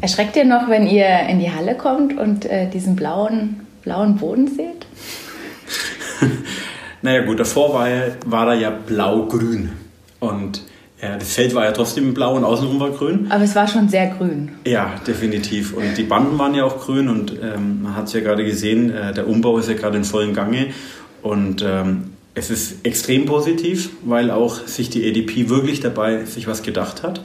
Erschreckt ihr noch, wenn ihr in die Halle kommt und äh, diesen blauen, blauen Boden seht? naja gut, davor war, war da ja blau-grün. Und ja, das Feld war ja trotzdem blau und außenrum war grün. Aber es war schon sehr grün. Ja, definitiv. Und die Banden waren ja auch grün und ähm, man hat es ja gerade gesehen, äh, der Umbau ist ja gerade in vollen Gange. Und ähm, es ist extrem positiv, weil auch sich die ADP wirklich dabei sich was gedacht hat.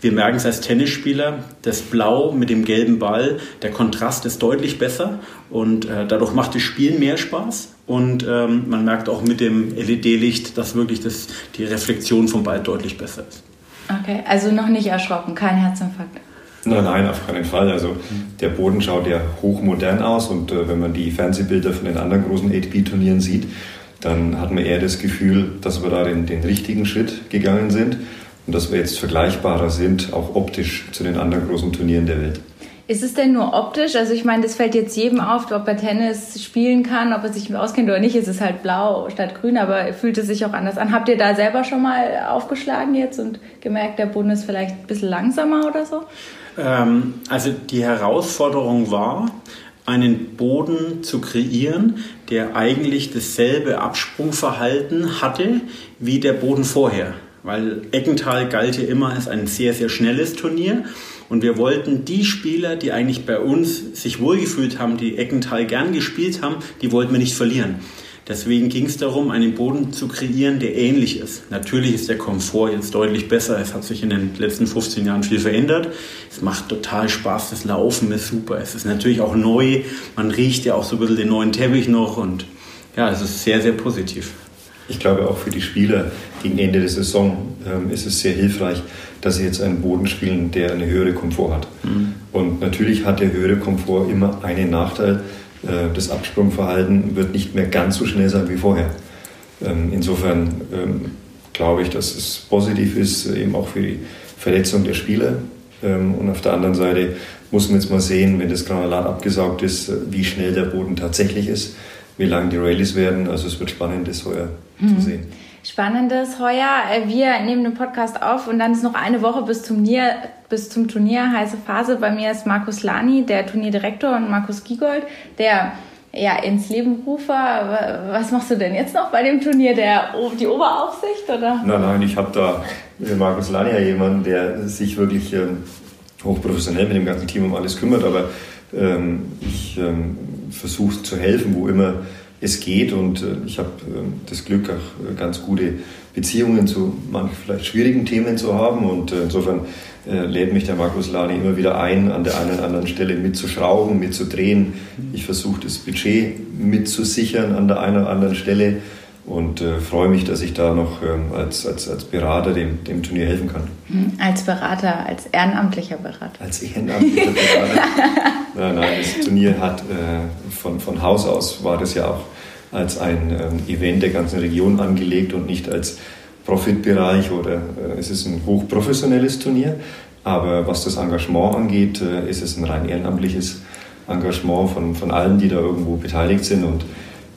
Wir merken es als Tennisspieler, das Blau mit dem gelben Ball, der Kontrast ist deutlich besser und äh, dadurch macht das Spielen mehr Spaß. Und ähm, man merkt auch mit dem LED-Licht, dass wirklich das, die Reflexion vom Ball deutlich besser ist. Okay, also noch nicht erschrocken, kein Herzinfarkt. Nein, nein, auf keinen Fall. Also der Boden schaut ja hochmodern aus und äh, wenn man die Fernsehbilder von den anderen großen ATP-Turnieren sieht, dann hat man eher das Gefühl, dass wir da den, den richtigen Schritt gegangen sind und dass wir jetzt vergleichbarer sind, auch optisch zu den anderen großen Turnieren der Welt. Ist es denn nur optisch? Also ich meine, das fällt jetzt jedem auf, ob er Tennis spielen kann, ob er sich auskennt oder nicht. Es ist halt blau statt grün, aber fühlt es sich auch anders an. Habt ihr da selber schon mal aufgeschlagen jetzt und gemerkt, der Boden ist vielleicht ein bisschen langsamer oder so? Ähm, also die Herausforderung war, einen Boden zu kreieren, der eigentlich dasselbe Absprungverhalten hatte wie der Boden vorher weil Eckental galt ja immer als ein sehr, sehr schnelles Turnier. Und wir wollten die Spieler, die eigentlich bei uns sich wohlgefühlt haben, die Eckental gern gespielt haben, die wollten wir nicht verlieren. Deswegen ging es darum, einen Boden zu kreieren, der ähnlich ist. Natürlich ist der Komfort jetzt deutlich besser. Es hat sich in den letzten 15 Jahren viel verändert. Es macht total Spaß. Das Laufen ist super. Es ist natürlich auch neu. Man riecht ja auch so ein bisschen den neuen Teppich noch. Und ja, es ist sehr, sehr positiv. Ich glaube auch für die Spieler gegen Ende der Saison ähm, ist es sehr hilfreich, dass sie jetzt einen Boden spielen, der eine höhere Komfort hat. Mhm. Und natürlich hat der höhere Komfort immer einen Nachteil. Äh, das Absprungverhalten wird nicht mehr ganz so schnell sein wie vorher. Ähm, insofern ähm, glaube ich, dass es positiv ist, eben auch für die Verletzung der Spieler. Ähm, und auf der anderen Seite muss man jetzt mal sehen, wenn das Granulat abgesaugt ist, wie schnell der Boden tatsächlich ist wie lang die Rallyes werden. Also es wird spannend, das heuer mhm. zu sehen. Spannendes heuer. Äh, wir nehmen den Podcast auf und dann ist noch eine Woche bis zum, Turnier, bis zum Turnier, heiße Phase. Bei mir ist Markus Lani, der Turnierdirektor, und Markus Giegold, der ja, ins Leben rufer. Was machst du denn jetzt noch bei dem Turnier? Der, die Oberaufsicht? Oder? Nein, nein, ich habe da mit Markus Lani ja jemanden, der sich wirklich ähm, hochprofessionell mit dem ganzen Team um alles kümmert. Aber ähm, ich ähm, versucht zu helfen, wo immer es geht. Und äh, ich habe äh, das Glück, auch äh, ganz gute Beziehungen zu manchen vielleicht schwierigen Themen zu haben. Und insofern lädt mich der Markus Lani immer wieder ein, an der einen oder anderen Stelle mitzuschrauben, mitzudrehen. Ich versuche das Budget mitzusichern an der einen oder anderen Stelle und äh, freue mich, dass ich da noch ähm, als, als, als Berater dem, dem Turnier helfen kann. Hm, als Berater, als ehrenamtlicher Berater. Als ehrenamtlicher Berater. nein, nein, das Turnier hat äh, von, von Haus aus war das ja auch als ein ähm, Event der ganzen Region angelegt und nicht als Profitbereich oder äh, es ist ein hochprofessionelles Turnier. Aber was das Engagement angeht, äh, ist es ein rein ehrenamtliches Engagement von, von allen, die da irgendwo beteiligt sind und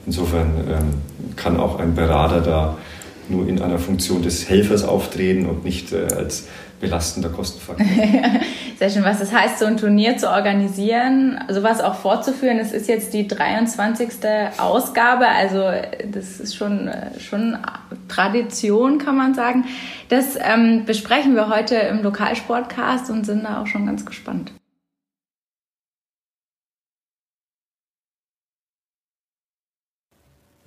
Insofern ähm, kann auch ein Berater da nur in einer Funktion des Helfers auftreten und nicht äh, als belastender Kostenfaktor. Sehr schön. Was das heißt, so ein Turnier zu organisieren, sowas auch fortzuführen, es ist jetzt die 23. Ausgabe, also das ist schon, äh, schon Tradition, kann man sagen. Das ähm, besprechen wir heute im Lokalsportcast und sind da auch schon ganz gespannt.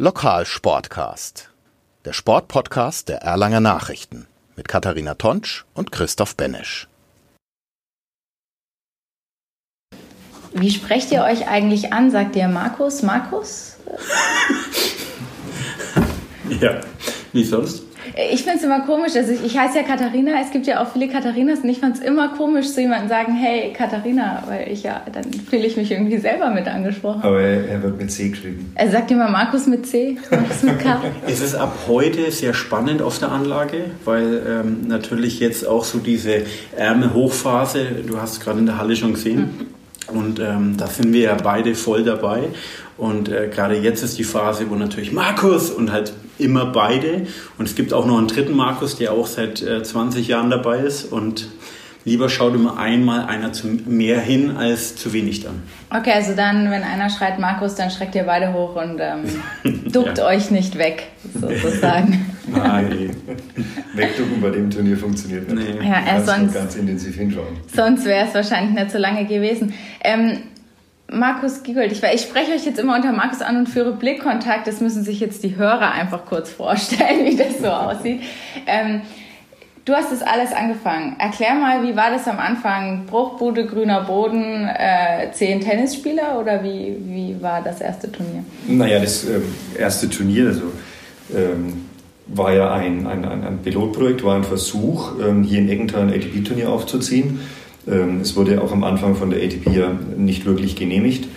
Lokalsportcast. Der Sportpodcast der Erlanger Nachrichten mit Katharina Tonsch und Christoph Benesch. Wie sprecht ihr euch eigentlich an? Sagt ihr Markus, Markus? ja, wie sonst? Ich finde es immer komisch. Also ich, ich heiße ja Katharina. Es gibt ja auch viele Katharinas und ich fand es immer komisch, zu jemandem sagen, hey Katharina, weil ich ja, dann fühle ich mich irgendwie selber mit angesprochen. Aber er, er wird mit C geschrieben. Er sagt immer Markus mit C, Markus mit K. es ist ab heute sehr spannend auf der Anlage, weil ähm, natürlich jetzt auch so diese Ärmel-Hochphase, du hast es gerade in der Halle schon gesehen, mhm. Und ähm, da sind wir ja beide voll dabei. Und äh, gerade jetzt ist die Phase, wo natürlich Markus und halt immer beide. Und es gibt auch noch einen dritten Markus, der auch seit äh, 20 Jahren dabei ist. Und lieber schaut immer einmal einer zu mehr hin als zu wenig dann. Okay, also dann, wenn einer schreit Markus, dann schreckt ihr beide hoch und ähm, duckt ja. euch nicht weg, sozusagen. Nein. Wegducken bei dem Turnier funktioniert nicht. Nee. Ja, er sonst, ganz intensiv hinschauen. Sonst wäre es wahrscheinlich nicht so lange gewesen. Ähm, Markus Giegold, ich, ich spreche euch jetzt immer unter Markus an und führe Blickkontakt. Das müssen sich jetzt die Hörer einfach kurz vorstellen, wie das so aussieht. Ähm, Du hast das alles angefangen. Erklär mal, wie war das am Anfang? Bruchbude, grüner Boden, äh, zehn Tennisspieler oder wie, wie war das erste Turnier? Naja, das ähm, erste Turnier also, ähm, war ja ein, ein, ein, Pilotprojekt, war ein Versuch, ähm, hier in Eggenthal ein ATP-Turnier aufzuziehen. Ähm, es wurde auch am Anfang von der ATP ja nicht wirklich genehmigt.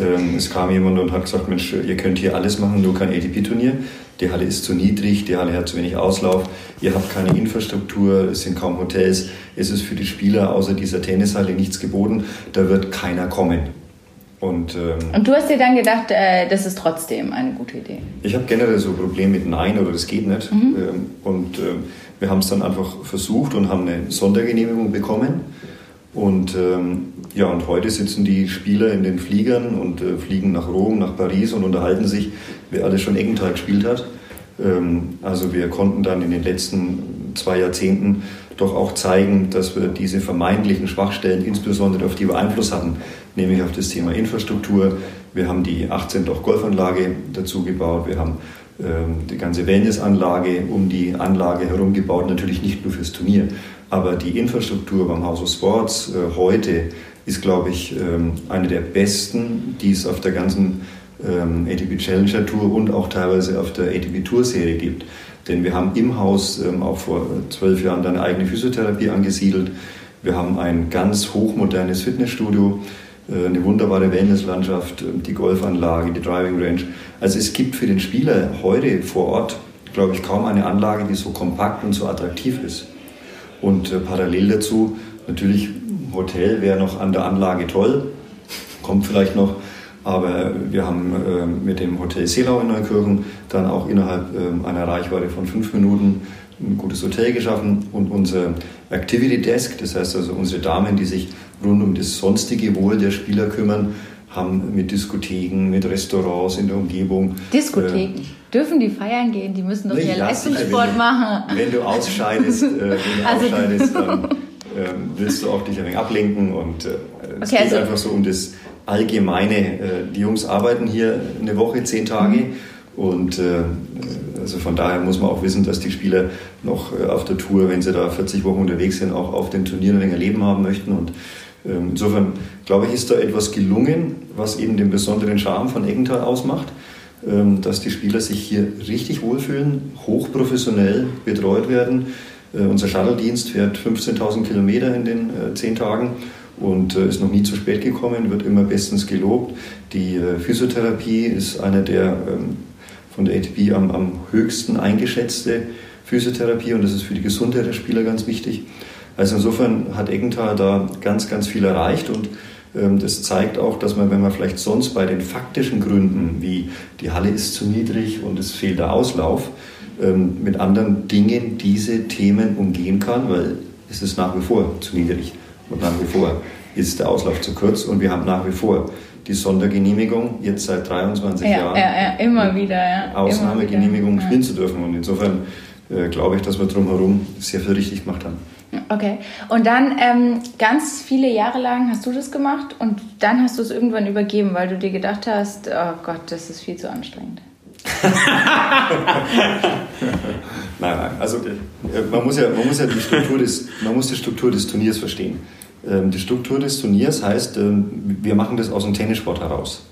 Ähm, es kam jemand und hat gesagt, Mensch, ihr könnt hier alles machen, nur kein ATP-Turnier. Die Halle ist zu niedrig, die Halle hat zu wenig Auslauf, ihr habt keine Infrastruktur, es sind kaum Hotels, es ist für die Spieler außer dieser Tennishalle nichts geboten, da wird keiner kommen. Und, ähm, und du hast dir dann gedacht, äh, das ist trotzdem eine gute Idee? Ich habe generell so ein Problem mit Nein oder das geht nicht. Mhm. Ähm, und ähm, wir haben es dann einfach versucht und haben eine Sondergenehmigung bekommen. Und ähm, ja, und heute sitzen die Spieler in den Fliegern und äh, fliegen nach Rom, nach Paris und unterhalten sich, wer alles schon Eggenthal gespielt hat. Ähm, also wir konnten dann in den letzten zwei Jahrzehnten doch auch zeigen, dass wir diese vermeintlichen Schwachstellen, insbesondere auf die wir Einfluss hatten, nämlich auf das Thema Infrastruktur. Wir haben die 18 Loch Golfanlage dazu gebaut, wir haben ähm, die ganze Wellnessanlage um die Anlage herum gebaut, natürlich nicht nur fürs Turnier, aber die Infrastruktur beim House of Sports äh, heute ist, glaube ich, ähm, eine der besten, die es auf der ganzen ähm, ATP Challenger Tour und auch teilweise auf der ATP Tour Serie gibt. Denn wir haben im Haus ähm, auch vor zwölf Jahren eine eigene Physiotherapie angesiedelt. Wir haben ein ganz hochmodernes Fitnessstudio, äh, eine wunderbare Wellnesslandschaft, die Golfanlage, die Driving Range. Also es gibt für den Spieler heute vor Ort, glaube ich, kaum eine Anlage, die so kompakt und so attraktiv ist. Und äh, parallel dazu natürlich Hotel wäre noch an der Anlage toll, kommt vielleicht noch. Aber wir haben äh, mit dem Hotel Seelau in Neukirchen dann auch innerhalb äh, einer Reichweite von fünf Minuten ein gutes Hotel geschaffen und unser Activity Desk, das heißt also unsere Damen, die sich rund um das sonstige Wohl der Spieler kümmern, haben mit Diskotheken, mit Restaurants in der Umgebung. Diskotheken? Äh, Dürfen die feiern gehen? Die müssen doch hier ja, Leistungssport wenn machen. wenn du ausscheidest, äh, wenn du also, ausscheidest dann äh, willst du auch dich ein wenig ablenken und äh, es okay, geht also, einfach so um das Allgemeine. Äh, die Jungs arbeiten hier eine Woche, zehn Tage. Und äh, also von daher muss man auch wissen, dass die Spieler noch äh, auf der Tour, wenn sie da 40 Wochen unterwegs sind, auch auf den Turnieren länger Leben haben möchten. Und ähm, insofern glaube ich, ist da etwas gelungen, was eben den besonderen Charme von Eggenthal ausmacht, ähm, dass die Spieler sich hier richtig wohlfühlen, hochprofessionell betreut werden. Äh, unser Shuttle-Dienst fährt 15.000 Kilometer in den äh, zehn Tagen und äh, ist noch nie zu spät gekommen, wird immer bestens gelobt. Die Physiotherapie ist eine der ähm, von der ATP am, am höchsten eingeschätzte Physiotherapie und das ist für die Gesundheit der Spieler ganz wichtig. Also insofern hat Eggenthal da ganz, ganz viel erreicht und ähm, das zeigt auch, dass man, wenn man vielleicht sonst bei den faktischen Gründen, wie die Halle ist zu niedrig und es fehlt der Auslauf, ähm, mit anderen Dingen diese Themen umgehen kann, weil es ist nach wie vor zu niedrig und nach wie vor ist der Auslauf zu kurz und wir haben nach wie vor die Sondergenehmigung jetzt seit 23 ja, Jahren. Ja, ja, immer wieder. Ja. Ausnahmegenehmigung wieder. spielen zu dürfen und insofern äh, glaube ich, dass wir drumherum sehr viel richtig gemacht haben. Okay. Und dann ähm, ganz viele Jahre lang hast du das gemacht und dann hast du es irgendwann übergeben, weil du dir gedacht hast, oh Gott, das ist viel zu anstrengend. nein, nein. Also äh, man muss ja, man muss ja die Struktur des, man muss die Struktur des Turniers verstehen. Ähm, die Struktur des Turniers heißt, ähm, wir machen das aus dem Tennissport heraus.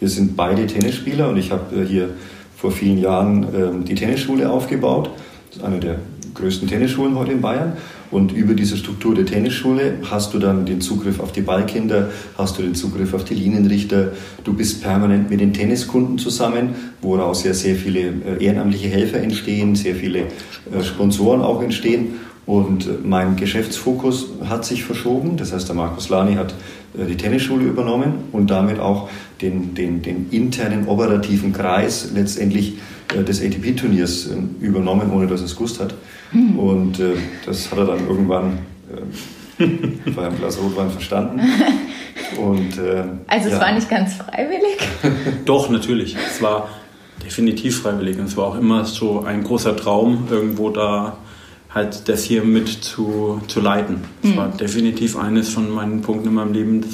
Wir sind beide Tennisspieler und ich habe äh, hier vor vielen Jahren ähm, die Tennisschule aufgebaut. Das ist eine der größten Tennisschulen heute in Bayern. Und über diese Struktur der Tennisschule hast du dann den Zugriff auf die Ballkinder, hast du den Zugriff auf die Linienrichter. Du bist permanent mit den Tenniskunden zusammen, woraus ja sehr viele äh, ehrenamtliche Helfer entstehen, sehr viele äh, Sponsoren auch entstehen. Und äh, mein Geschäftsfokus hat sich verschoben. Das heißt, der Markus Lani hat die Tennisschule übernommen und damit auch den, den, den internen operativen Kreis letztendlich des ATP-Turniers übernommen, ohne dass er es gewusst hat. Mhm. Und äh, das hat er dann irgendwann äh, bei einem Glas Rotwein verstanden. Und, äh, also es ja. war nicht ganz freiwillig? Doch, natürlich. Es war definitiv freiwillig. Und es war auch immer so ein großer Traum, irgendwo da halt das hier mit zu, zu leiten. Das mhm. war definitiv eines von meinen Punkten in meinem Leben.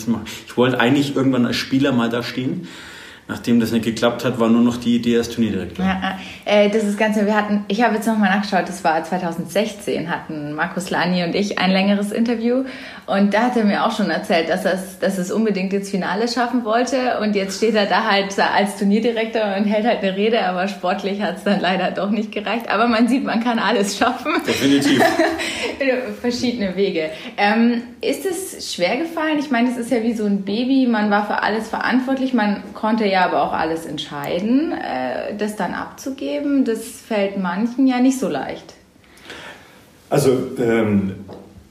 ich wollte eigentlich irgendwann als Spieler mal da stehen nachdem das nicht geklappt hat, war nur noch die Idee als Turnierdirektor. Ja, äh, das ist ganz, wir hatten, ich habe jetzt nochmal nachgeschaut, das war 2016, hatten Markus Lani und ich ein längeres Interview und da hat er mir auch schon erzählt, dass, das, dass es unbedingt ins Finale schaffen wollte und jetzt steht er da halt als Turnierdirektor und hält halt eine Rede, aber sportlich hat es dann leider doch nicht gereicht. Aber man sieht, man kann alles schaffen. Definitiv. Verschiedene Wege. Ähm, ist es schwer gefallen? Ich meine, es ist ja wie so ein Baby, man war für alles verantwortlich, man konnte ja ja aber auch alles entscheiden. Äh, das dann abzugeben, das fällt manchen ja nicht so leicht. Also ähm,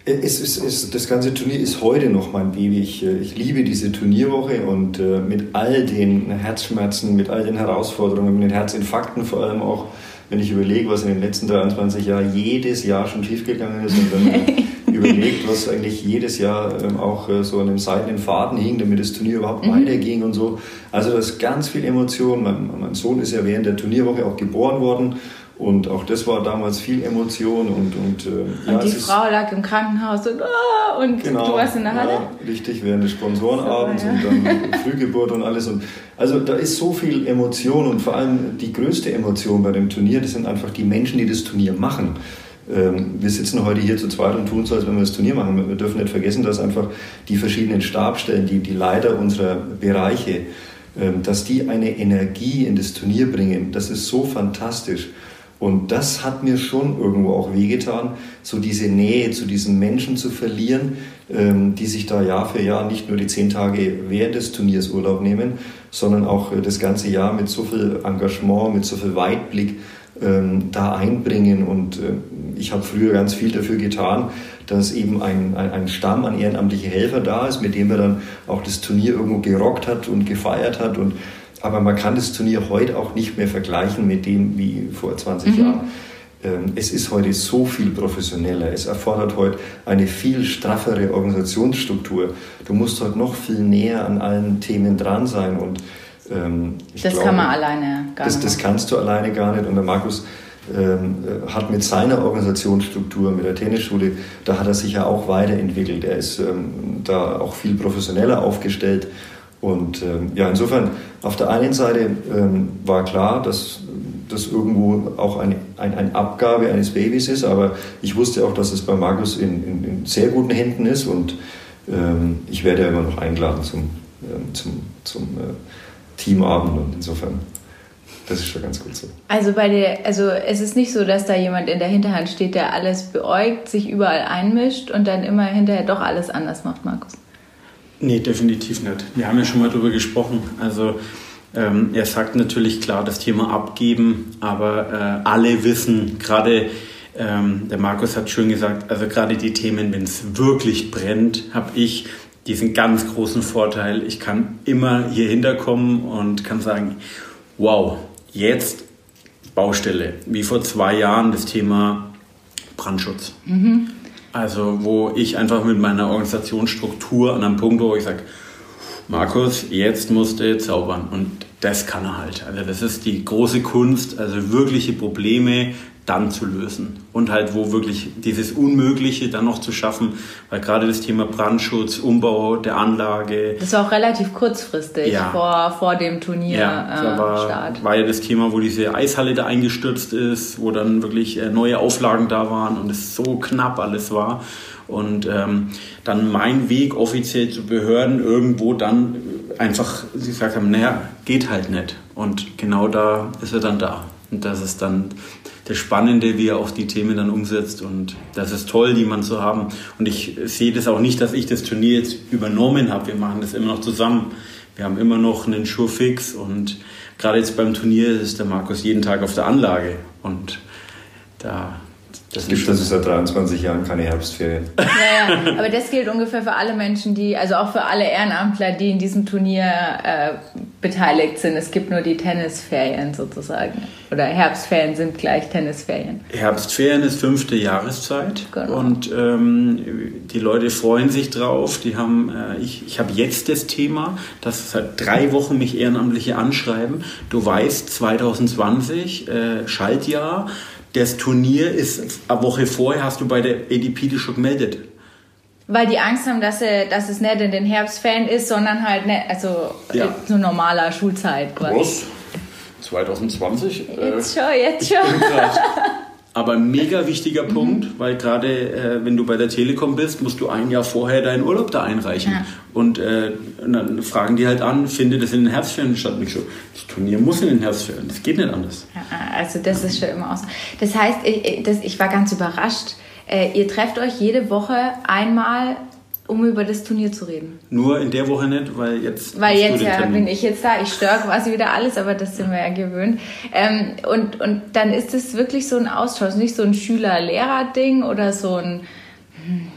es, es, es, das ganze Turnier ist heute noch mein Baby. Ich, äh, ich liebe diese Turnierwoche und äh, mit all den Herzschmerzen, mit all den Herausforderungen, mit den Herzinfarkten vor allem auch, wenn ich überlege, was in den letzten 23 Jahren jedes Jahr schon schiefgegangen ist und dann überlegt, was eigentlich jedes Jahr ähm, auch äh, so an dem seidenen Faden hing, damit das Turnier überhaupt mhm. weiterging und so. Also da ist ganz viel Emotion. Mein, mein Sohn ist ja während der Turnierwoche auch geboren worden und auch das war damals viel Emotion und und, äh, ja, und die Frau lag im Krankenhaus und, oh, und genau, du warst in der Halle. Ja, richtig, während des Sponsorenabends ja. und dann Frühgeburt und alles. Und also da ist so viel Emotion und vor allem die größte Emotion bei dem Turnier, das sind einfach die Menschen, die das Turnier machen. Ähm, wir sitzen heute hier zu zweit und tun so, als wenn wir das Turnier machen. Wir dürfen nicht vergessen, dass einfach die verschiedenen Stabstellen, die, die Leiter unserer Bereiche, ähm, dass die eine Energie in das Turnier bringen. Das ist so fantastisch. Und das hat mir schon irgendwo auch wehgetan, so diese Nähe zu diesen Menschen zu verlieren, ähm, die sich da Jahr für Jahr nicht nur die zehn Tage während des Turniers Urlaub nehmen, sondern auch äh, das ganze Jahr mit so viel Engagement, mit so viel Weitblick ähm, da einbringen. Und äh, ich habe früher ganz viel dafür getan, dass eben ein, ein, ein Stamm an ehrenamtlichen Helfer da ist, mit dem er dann auch das Turnier irgendwo gerockt hat und gefeiert hat. Und, aber man kann das Turnier heute auch nicht mehr vergleichen mit dem wie vor 20 mhm. Jahren. Ähm, es ist heute so viel professioneller. Es erfordert heute eine viel straffere Organisationsstruktur. Du musst heute noch viel näher an allen Themen dran sein und ähm, das glaube, kann man alleine gar das, nicht. Das kannst du alleine gar nicht. Und der Markus ähm, äh, hat mit seiner Organisationsstruktur, mit der Tennisschule, da hat er sich ja auch weiterentwickelt. Er ist ähm, da auch viel professioneller aufgestellt. Und ähm, ja, insofern, auf der einen Seite ähm, war klar, dass das irgendwo auch eine, ein, eine Abgabe eines Babys ist, aber ich wusste auch, dass es bei Markus in, in, in sehr guten Händen ist und ähm, ich werde ja immer noch eingeladen zum, ähm, zum, zum äh, Teamabend und insofern, das ist schon ganz gut so. Also bei der, also es ist nicht so, dass da jemand in der Hinterhand steht, der alles beäugt, sich überall einmischt und dann immer hinterher doch alles anders macht, Markus. Nee, definitiv nicht. Wir haben ja schon mal darüber gesprochen. Also ähm, er sagt natürlich klar das Thema abgeben, aber äh, alle wissen, gerade ähm, der Markus hat schön gesagt, also gerade die Themen, wenn es wirklich brennt, habe ich diesen ganz großen Vorteil, ich kann immer hier hinterkommen und kann sagen, wow, jetzt Baustelle, wie vor zwei Jahren das Thema Brandschutz. Mhm. Also wo ich einfach mit meiner Organisationsstruktur an einem Punkt, wo ich sage, Markus, jetzt musst du zaubern. Und das kann er halt. Also das ist die große Kunst, also wirkliche Probleme dann zu lösen. Und halt, wo wirklich dieses Unmögliche dann noch zu schaffen, weil gerade das Thema Brandschutz, Umbau der Anlage. Das war auch relativ kurzfristig ja. vor, vor dem Turnier. Ja, äh, war, Start. war ja das Thema, wo diese Eishalle da eingestürzt ist, wo dann wirklich äh, neue Auflagen da waren und es so knapp alles war. Und ähm, dann mein Weg offiziell zu Behörden irgendwo dann einfach, sie gesagt haben, naja, geht halt nicht. Und genau da ist er dann da. Und das ist dann das Spannende, wie er auch die Themen dann umsetzt. Und das ist toll, die man zu haben. Und ich sehe das auch nicht, dass ich das Turnier jetzt übernommen habe. Wir machen das immer noch zusammen. Wir haben immer noch einen Schuhfix und gerade jetzt beim Turnier ist der Markus jeden Tag auf der Anlage. Und da das gibt also seit 23 Jahren keine Herbstferien. Ja, ja, aber das gilt ungefähr für alle Menschen, die, also auch für alle Ehrenamtler, die in diesem Turnier äh, beteiligt sind. Es gibt nur die Tennisferien sozusagen. Oder Herbstferien sind gleich Tennisferien. Herbstferien ist fünfte Jahreszeit Genau. und ähm, die Leute freuen sich drauf. Die haben, äh, ich, ich habe jetzt das Thema, dass seit drei Wochen mich Ehrenamtliche anschreiben. Du weißt, 2020 äh, Schaltjahr. Das Turnier ist eine Woche vorher, hast du bei der ADP dich schon gemeldet. Weil die Angst haben, dass, sie, dass es nicht in den Herbstferien ist, sondern halt nicht, also Ja. äh, so normaler Schulzeit. quasi. 2020? Jetzt schon, jetzt schon. Aber ein mega wichtiger Punkt, weil gerade äh, wenn du bei der Telekom bist, musst du ein Jahr vorher deinen Urlaub da einreichen. Ja. Und, äh, und dann fragen die halt an, findet das in den Herbstferien statt? Und ich so, das Turnier muss in den Herbstferien, das geht nicht anders. Ja, Also das ist schon immer aus. Das heißt, ich, das, ich war ganz überrascht. Äh, Ihr trefft euch jede Woche einmal, um über das Turnier zu reden. Nur in der Woche nicht, weil jetzt. Weil jetzt ja Termin. bin ich jetzt da, ich störe quasi wieder alles, aber das sind wir ja gewöhnt. Ähm, und, und dann ist es wirklich so ein Austausch, nicht so ein Schüler-Lehrer-Ding oder so ein hm,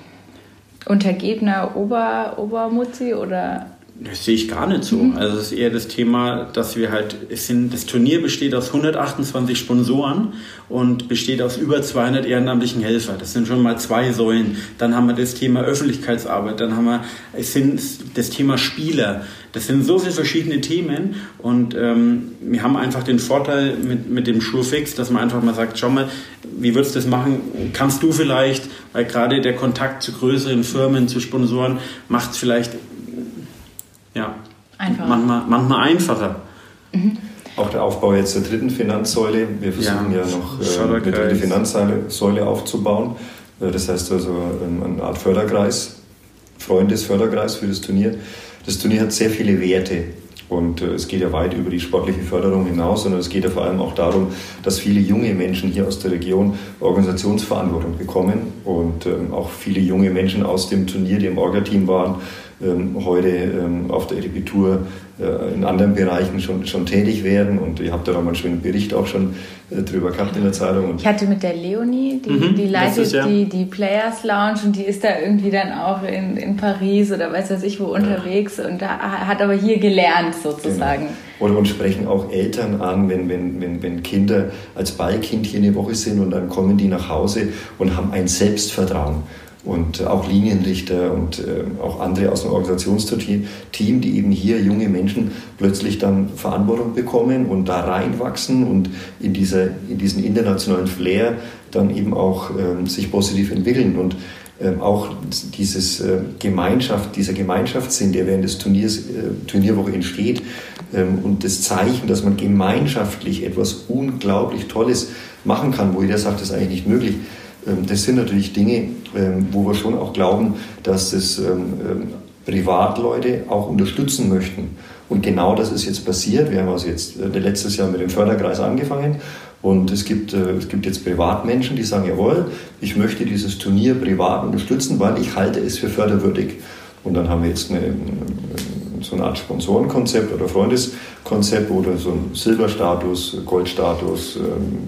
untergebener Ober, Obermutzi oder Das sehe ich gar nicht so. Mhm. Also es ist eher das Thema, dass wir halt, es sind, das Turnier besteht aus 128 Sponsoren und besteht aus über 200 ehrenamtlichen Helfer. Das sind schon mal zwei Säulen. Dann haben wir das Thema Öffentlichkeitsarbeit, dann haben wir, es sind das Thema Spieler. Das sind so viele verschiedene Themen und ähm, wir haben einfach den Vorteil mit, mit dem Schurfix, dass man einfach mal sagt, schau mal, wie würdest du das machen? Kannst du vielleicht, weil gerade der Kontakt zu größeren Firmen, zu Sponsoren macht es vielleicht. Einfacher. Manchmal, manchmal einfacher. Auch der Aufbau jetzt der dritten Finanzsäule. Wir versuchen Ja, ja, noch äh, eine dritte Finanzsäule aufzubauen. Äh, Das heißt also ähm, eine Art Förderkreis, Freundesförderkreis für das Turnier. Das Turnier hat sehr viele Werte und äh, es geht ja weit über die sportliche Förderung hinaus, sondern es geht ja vor allem auch darum, dass viele junge Menschen hier aus der Region Organisationsverantwortung bekommen und ähm, auch viele junge Menschen aus dem Turnier, die im Orga-Team waren, heute ähm, auf der EDP-Tour äh, in anderen Bereichen schon, schon tätig werden. Und ihr habt da noch mal einen schönen Bericht auch schon äh, drüber gehabt in der Zeitung. Und Ich hatte mit der Leonie, die, Mhm, die leitet letztes Jahr. die, die Players Lounge und die ist da irgendwie dann auch in, in Paris oder weiß was ich wo unterwegs und da, hat aber hier gelernt sozusagen. Genau. Oder und sprechen auch Eltern an, wenn, wenn, wenn, wenn Kinder als Ballkind hier eine Woche sind und dann kommen die nach Hause und haben ein Selbstvertrauen. Und auch Linienrichter und äh, auch andere aus dem Organisationsteam, die eben hier junge Menschen plötzlich dann Verantwortung bekommen und da reinwachsen und in, dieser, in diesen internationalen Flair dann eben auch ähm, sich positiv entwickeln. Und ähm, auch dieses äh, Gemeinschaft, dieser Gemeinschaftssinn, der während des Turniers, äh, Turnierwoche entsteht ähm, und das Zeichen, dass man gemeinschaftlich etwas unglaublich Tolles machen kann, wo jeder sagt, das ist eigentlich nicht möglich. Ähm, das sind natürlich Dinge, ähm, wo wir schon auch glauben, dass das ähm, Privatleute auch unterstützen möchten. Und genau das ist jetzt passiert. Wir haben also jetzt äh, letztes Jahr mit dem Förderkreis angefangen und es gibt, äh, es gibt jetzt Privatmenschen, die sagen, jawohl, ich möchte dieses Turnier privat unterstützen, weil ich halte es für förderwürdig. Und dann haben wir jetzt eine, so eine Art Sponsorenkonzept oder Freundeskonzept oder so ein Silberstatus, Goldstatus,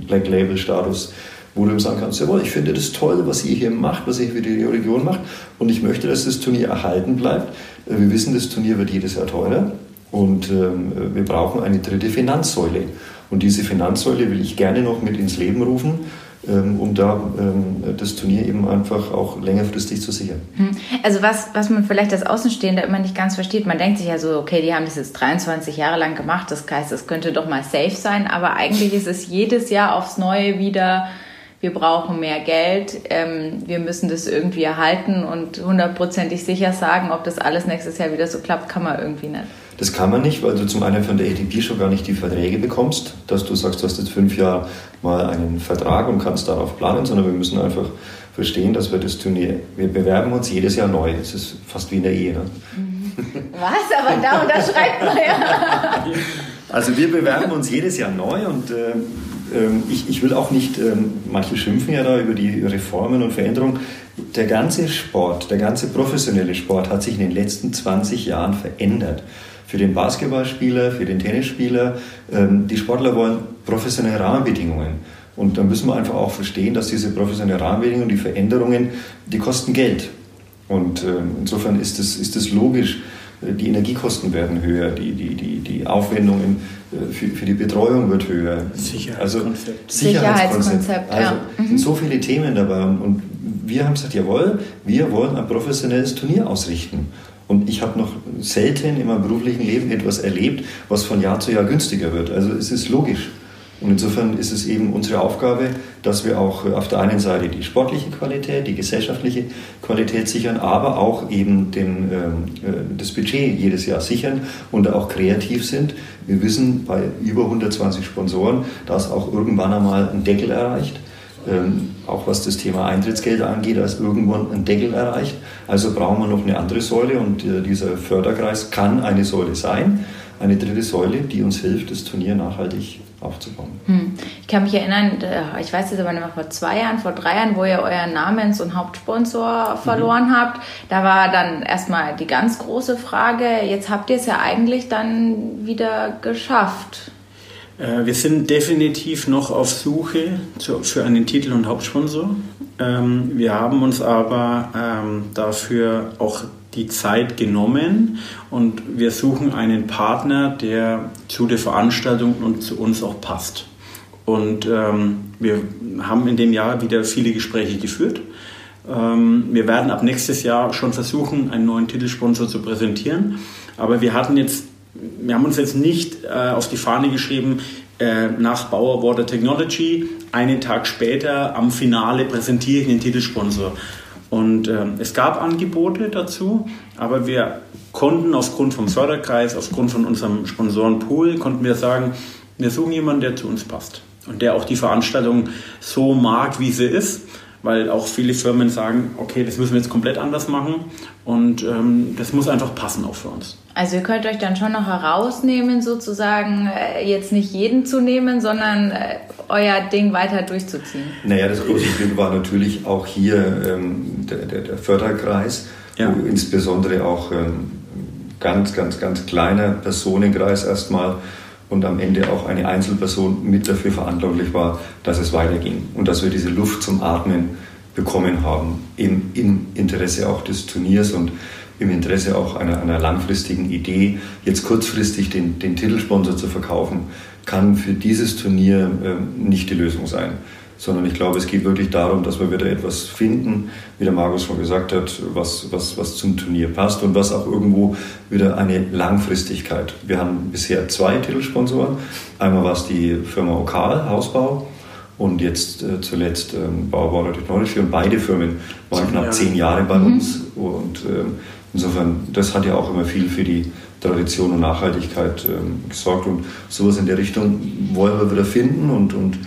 Black Label Status, wo du ihm sagen kannst, jawohl, ich finde das toll, was ihr hier macht, was ihr für die Region macht und ich möchte, dass das Turnier erhalten bleibt. Äh, Wir wissen, das Turnier wird jedes Jahr teurer und ähm, wir brauchen eine dritte Finanzsäule. Und diese Finanzsäule will ich gerne noch mit ins Leben rufen, ähm, um da ähm, das Turnier eben einfach auch längerfristig zu sichern. Hm. Also was, was man vielleicht als Außenstehender immer nicht ganz versteht, man denkt sich ja so, okay, die haben das jetzt 23 Jahre lang gemacht, das heißt, das könnte doch mal safe sein, aber eigentlich ist es jedes Jahr aufs Neue wieder, wir brauchen mehr Geld, ähm, wir müssen das irgendwie erhalten und hundertprozentig sicher sagen, ob das alles nächstes Jahr wieder so klappt, kann man irgendwie nicht. Das kann man nicht, weil du zum einen von der ATP schon gar nicht die Verträge bekommst, dass du sagst, du hast jetzt fünf Jahre mal einen Vertrag und kannst darauf planen, sondern wir müssen einfach verstehen, dass wir das Turnier, wir bewerben uns jedes Jahr neu. Es ist fast wie in der Ehe. Ne? Was? Aber da unterschreibt man ja. Also wir bewerben uns jedes Jahr neu und äh, ich, ich will auch nicht, ähm, manche schimpfen ja da über die Reformen und Veränderungen. Der ganze Sport, der ganze professionelle Sport hat sich in den letzten 20 Jahren verändert. Für den Basketballspieler, für den Tennisspieler, ähm, die Sportler wollen professionelle Rahmenbedingungen. Und da müssen wir einfach auch verstehen, dass diese professionellen Rahmenbedingungen, die Veränderungen, die kosten Geld. Und ähm, insofern ist es ist es logisch, die Energiekosten werden höher, die, die, die, die Aufwendungen äh, für, für die Betreuung wird höher. Sicherheitskonzept. Also Sicherheitskonzept. Also ja. mhm. sind so viele Themen dabei und wir haben gesagt, jawohl, wir wollen ein professionelles Turnier ausrichten. Und ich habe noch selten in meinem beruflichen Leben etwas erlebt, was von Jahr zu Jahr günstiger wird. Also es ist logisch. Und insofern ist es eben unsere Aufgabe, dass wir auch auf der einen Seite die sportliche Qualität, die gesellschaftliche Qualität sichern, aber auch eben den, ähm, äh, das Budget jedes Jahr sichern und auch kreativ sind. Wir wissen bei über 120 Sponsoren, dass auch irgendwann einmal ein Deckel erreicht. Ähm, auch was das Thema Eintrittsgelder angeht, als irgendwann ein Deckel erreicht. Also brauchen wir noch eine andere Säule und äh, dieser Förderkreis kann eine Säule sein, eine dritte Säule, die uns hilft, das Turnier nachhaltig aufzubauen. Hm. Ich kann mich erinnern, ich weiß jetzt aber nicht mehr, vor zwei Jahren, vor drei Jahren, wo ihr euren Namens- und Hauptsponsor verloren mhm. habt, da war dann erstmal die ganz große Frage, jetzt habt ihr es ja eigentlich dann wieder geschafft. Äh, wir sind definitiv noch auf Suche für einen Titel- und Hauptsponsor. Ähm, wir haben uns aber ähm, dafür auch die Zeit genommen und wir suchen einen Partner, der zu der Veranstaltung und zu uns auch passt. Und ähm, wir haben in dem Jahr wieder viele Gespräche geführt. Ähm, wir werden ab nächstes Jahr schon versuchen, einen neuen Titelsponsor zu präsentieren. Aber wir hatten jetzt, wir haben uns jetzt nicht äh, auf die Fahne geschrieben, äh, nach Bauer Water Technology, einen Tag später am Finale präsentiere ich den Titelsponsor. Und ähm, es gab Angebote dazu, aber wir konnten aufgrund vom Förderkreis, aufgrund von unserem Sponsorenpool, konnten wir sagen, wir suchen jemanden, der zu uns passt und der auch die Veranstaltung so mag, wie sie ist weil auch viele Firmen sagen, okay, das müssen wir jetzt komplett anders machen und ähm, das muss einfach passen auch für uns. Also ihr könnt euch dann schon noch herausnehmen, sozusagen äh, jetzt nicht jeden zu nehmen, sondern äh, euer Ding weiter durchzuziehen. Naja, das große Glück war natürlich auch hier ähm, der, der, der, Förderkreis, ja. wo insbesondere auch ähm, ganz, ganz, ganz kleiner Personenkreis erstmal und am Ende auch eine Einzelperson mit dafür verantwortlich war, dass es weiterging und dass wir diese Luft zum Atmen bekommen haben, im, im Interesse auch des Turniers und im Interesse auch einer, einer langfristigen Idee, jetzt kurzfristig den, den Titelsponsor zu verkaufen, kann für dieses Turnier äh, nicht die Lösung sein sondern ich glaube, es geht wirklich darum, dass wir wieder etwas finden, wie der Markus schon gesagt hat, was, was, was zum Turnier passt und was auch irgendwo wieder eine Langfristigkeit. Wir haben bisher zwei Titelsponsoren. Einmal war es die Firma Okal, Hausbau, und jetzt äh, zuletzt ähm, Bauer Technology. Und beide Firmen waren knapp zehn Jahre bei mhm. uns. Und ähm, insofern, das hat ja auch immer viel für die Tradition und Nachhaltigkeit ähm, gesorgt. Und sowas in der Richtung wollen wir wieder finden und, und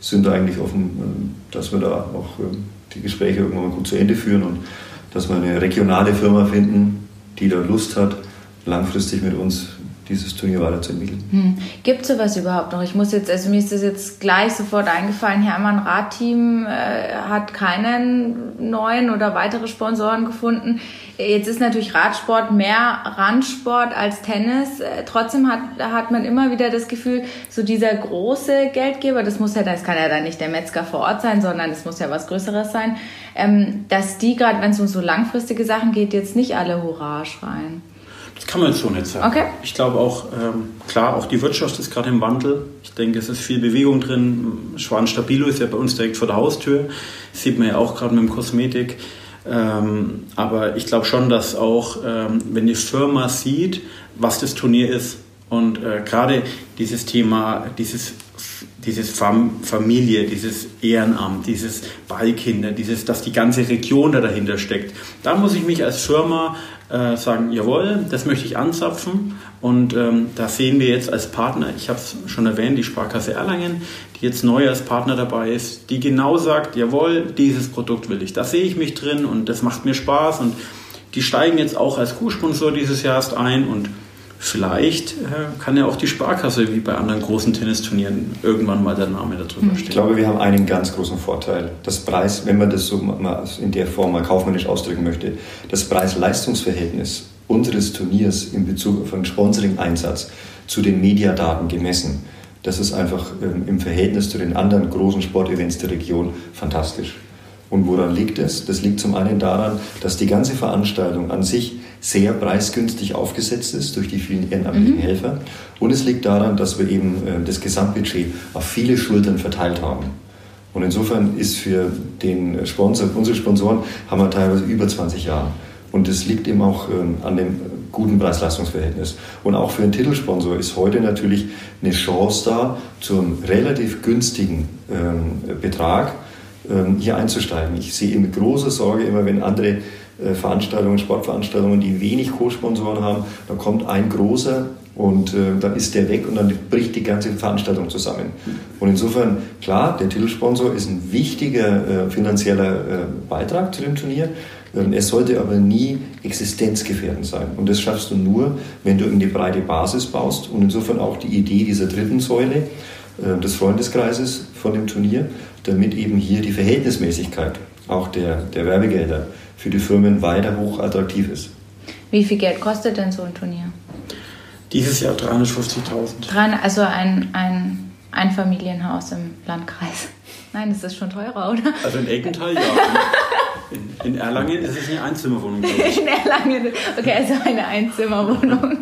sind eigentlich offen, äh, dass wir da auch äh, die Gespräche irgendwann mal gut zu Ende führen und dass wir eine regionale Firma finden, die da Lust hat, langfristig mit uns dieses Turnier weiterzuentwickeln. Hm. Gibt es sowas überhaupt noch? Ich muss jetzt, also mir ist das jetzt gleich sofort eingefallen, Hermann Radteam äh, hat keinen neuen oder weitere Sponsoren gefunden. Jetzt ist natürlich Radsport mehr Randsport als Tennis. Äh, trotzdem hat, hat man immer wieder das Gefühl, so dieser große Geldgeber, das muss ja, das kann ja dann nicht der Metzger vor Ort sein, sondern es muss ja was Größeres sein, ähm, dass die gerade, wenn es um so langfristige Sachen geht, jetzt nicht alle Hurra schreien. Das kann man jetzt so nicht sagen. Okay. Ich glaube auch, ähm, klar, auch die Wirtschaft ist gerade im Wandel. Ich denke, es ist viel Bewegung drin. Schwan Stabilo ist ja bei uns direkt vor der Haustür. Das sieht man ja auch gerade mit dem Kosmetik. Ähm, aber ich glaube schon, dass auch, ähm, wenn die Firma sieht, was das Turnier ist und äh, gerade dieses Thema, dieses dieses Fam Familie, dieses Ehrenamt, dieses Ballkinder, dieses, dass die ganze Region da dahinter steckt. Da muss ich mich als Firma äh, sagen, jawohl, das möchte ich anzapfen. Und ähm, da sehen wir jetzt als Partner, ich habe es schon erwähnt, die Sparkasse Erlangen, die jetzt neu als Partner dabei ist, die genau sagt, jawohl, dieses Produkt will ich. Da sehe ich mich drin und das macht mir Spaß. Und die steigen jetzt auch als Co-Sponsor dieses Jahr erst ein und vielleicht äh, kann ja auch die Sparkasse wie bei anderen großen Tennisturnieren irgendwann mal der Name darüber stehen. Ich glaube, wir haben einen ganz großen Vorteil. Das Preis, wenn man das so mal in der Form mal kaufmännisch ausdrücken möchte, das Preis-Leistungs-Verhältnis unseres Turniers in Bezug auf einen Sponsoring-Einsatz zu den Mediadaten gemessen, das ist einfach ähm, im Verhältnis zu den anderen großen Sportevents der Region fantastisch. Und woran liegt es? Das liegt zum einen daran, dass die ganze Veranstaltung an sich sehr preisgünstig aufgesetzt ist durch die vielen ehrenamtlichen mhm. Helfer. Und es liegt daran, dass wir eben äh, das Gesamtbudget auf viele Schultern verteilt haben. Und insofern ist für den Sponsor, unsere Sponsoren haben wir teilweise über 20 Jahre. Und das liegt eben auch ähm, an dem guten Preis-Leistungs-Verhältnis. Und auch für einen Titelsponsor ist heute natürlich eine Chance da, zum relativ günstigen ähm, Betrag hier einzusteigen. Ich sehe mit großer Sorge immer, wenn andere äh, Veranstaltungen, Sportveranstaltungen, die wenig Co-Sponsoren haben, dann kommt ein großer und äh, dann ist der weg und dann bricht die ganze Veranstaltung zusammen. Und insofern, klar, der Titelsponsor ist ein wichtiger äh, finanzieller Beitrag zu dem Turnier. Ähm, es sollte aber nie existenzgefährdend sein. Und das schaffst du nur, wenn du eine breite Basis baust. Und insofern auch die Idee dieser dritten Säule äh, des Freundeskreises von dem Turnier, damit eben hier die Verhältnismäßigkeit auch der, der Werbegelder für die Firmen weiter hoch attraktiv ist. Wie viel Geld kostet denn so ein Turnier? Dieses Jahr 350.000. Also ein, ein Einfamilienhaus im Landkreis. Nein, das ist schon teurer, oder? Also in Eckenthal ja. In, in Erlangen ist es eine Einzimmerwohnung. In Erlangen, okay, also eine Einzimmerwohnung.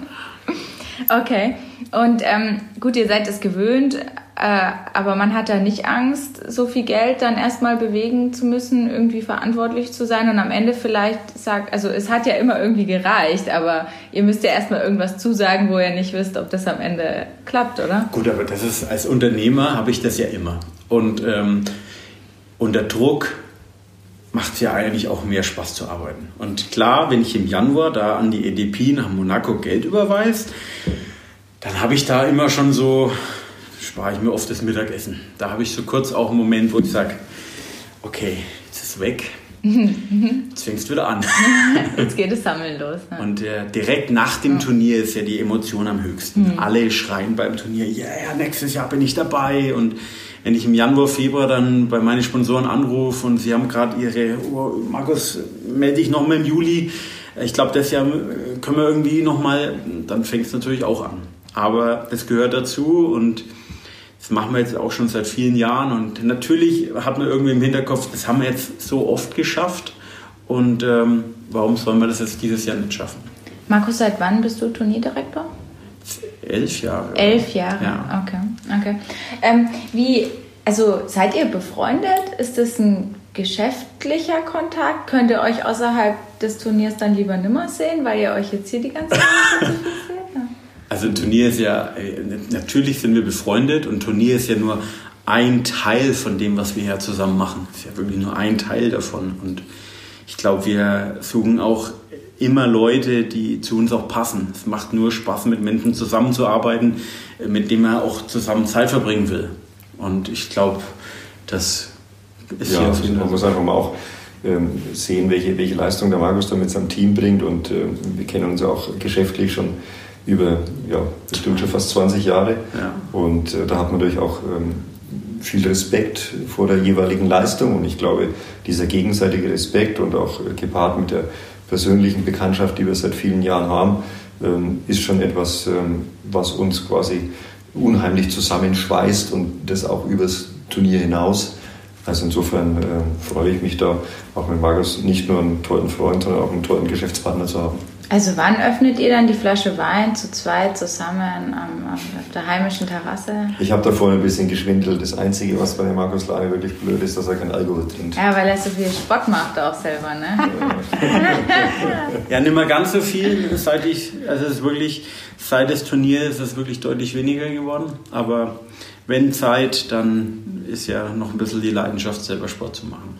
Okay, und ähm, gut, ihr seid es gewöhnt, äh, aber man hat da nicht Angst, so viel Geld dann erstmal bewegen zu müssen, irgendwie verantwortlich zu sein und am Ende vielleicht sagt, also es hat ja immer irgendwie gereicht, aber ihr müsst ja erstmal irgendwas zusagen, wo ihr nicht wisst, ob das am Ende klappt, oder? Gut, aber das ist als Unternehmer habe ich das ja immer. Und ähm, unter Druck macht es ja eigentlich auch mehr Spaß zu arbeiten. Und klar, wenn ich im Januar da an die EDP nach Monaco Geld überweise, dann habe ich da immer schon so, spare ich mir oft das Mittagessen. Da habe ich so kurz auch einen Moment, wo ich sage, okay, jetzt ist es weg. Jetzt fängst du wieder an. Jetzt geht das Sammeln los. Ne? Und äh, direkt nach dem ja. Turnier ist ja die Emotion am höchsten. Mhm. Alle schreien beim Turnier, ja, yeah, nächstes Jahr bin ich dabei. Und wenn ich im Januar, Februar dann bei meinen Sponsoren anrufe und sie haben gerade ihre, oh, Markus, melde dich nochmal im Juli. Ich glaube, das Jahr äh, können wir irgendwie nochmal, dann fängt es natürlich auch an. Aber das gehört dazu und das machen wir jetzt auch schon seit vielen Jahren. Und natürlich hat man irgendwie im Hinterkopf, das haben wir jetzt so oft geschafft. Und ähm, warum sollen wir das jetzt dieses Jahr nicht schaffen? Markus, seit wann bist du Turnierdirektor? Elf Jahre. Elf Jahre, ja. okay. Okay. Ähm, wie, also seid ihr befreundet? Ist das ein geschäftlicher Kontakt? Könnt ihr euch außerhalb des Turniers dann lieber nimmer sehen, weil ihr euch jetzt hier die ganze Zeit so viel seht? Also ein Turnier ist ja, äh, natürlich sind wir befreundet und Turnier ist ja nur ein Teil von dem, was wir ja zusammen machen. Ist ja wirklich nur ein Teil davon. Und ich glaube, wir suchen auch immer Leute, die zu uns auch passen. Es macht nur Spaß, mit Menschen zusammenzuarbeiten, mit denen man auch zusammen Zeit verbringen will. Und ich glaube, das ist ja, hier auf jeden Fall. Man muss einfach mal auch ähm, sehen, welche, welche Leistung der Markus da mit seinem Team bringt. Und äh, wir kennen uns ja auch geschäftlich schon über ja, bestimmt schon fast 20 Jahre. Ja. Und äh, da hat man natürlich auch ähm, viel Respekt vor der jeweiligen Leistung. Und ich glaube, dieser gegenseitige Respekt und auch äh, gepaart mit der persönlichen Bekanntschaft, die wir seit vielen Jahren haben, ähm, ist schon etwas, ähm, was uns quasi unheimlich zusammenschweißt und das auch übers Turnier hinaus. Also insofern äh, freue ich mich da, auch mit Markus nicht nur einen tollen Freund, sondern auch einen tollen Geschäftspartner zu haben. Also wann öffnet ihr dann die Flasche Wein zu zweit zusammen am, auf der heimischen Terrasse? Ich habe da vorhin ein bisschen geschwindelt. Das Einzige, was bei dem Markus Lane wirklich blöd ist, dass er kein Alkohol trinkt. Ja, weil er so viel Sport macht auch selber, ne? ja, nicht mehr ganz so viel, seit ich, also es ist wirklich, seit des Turniers ist es wirklich deutlich weniger geworden. Aber wenn Zeit, dann ist ja noch ein bisschen die Leidenschaft, selber Sport zu machen.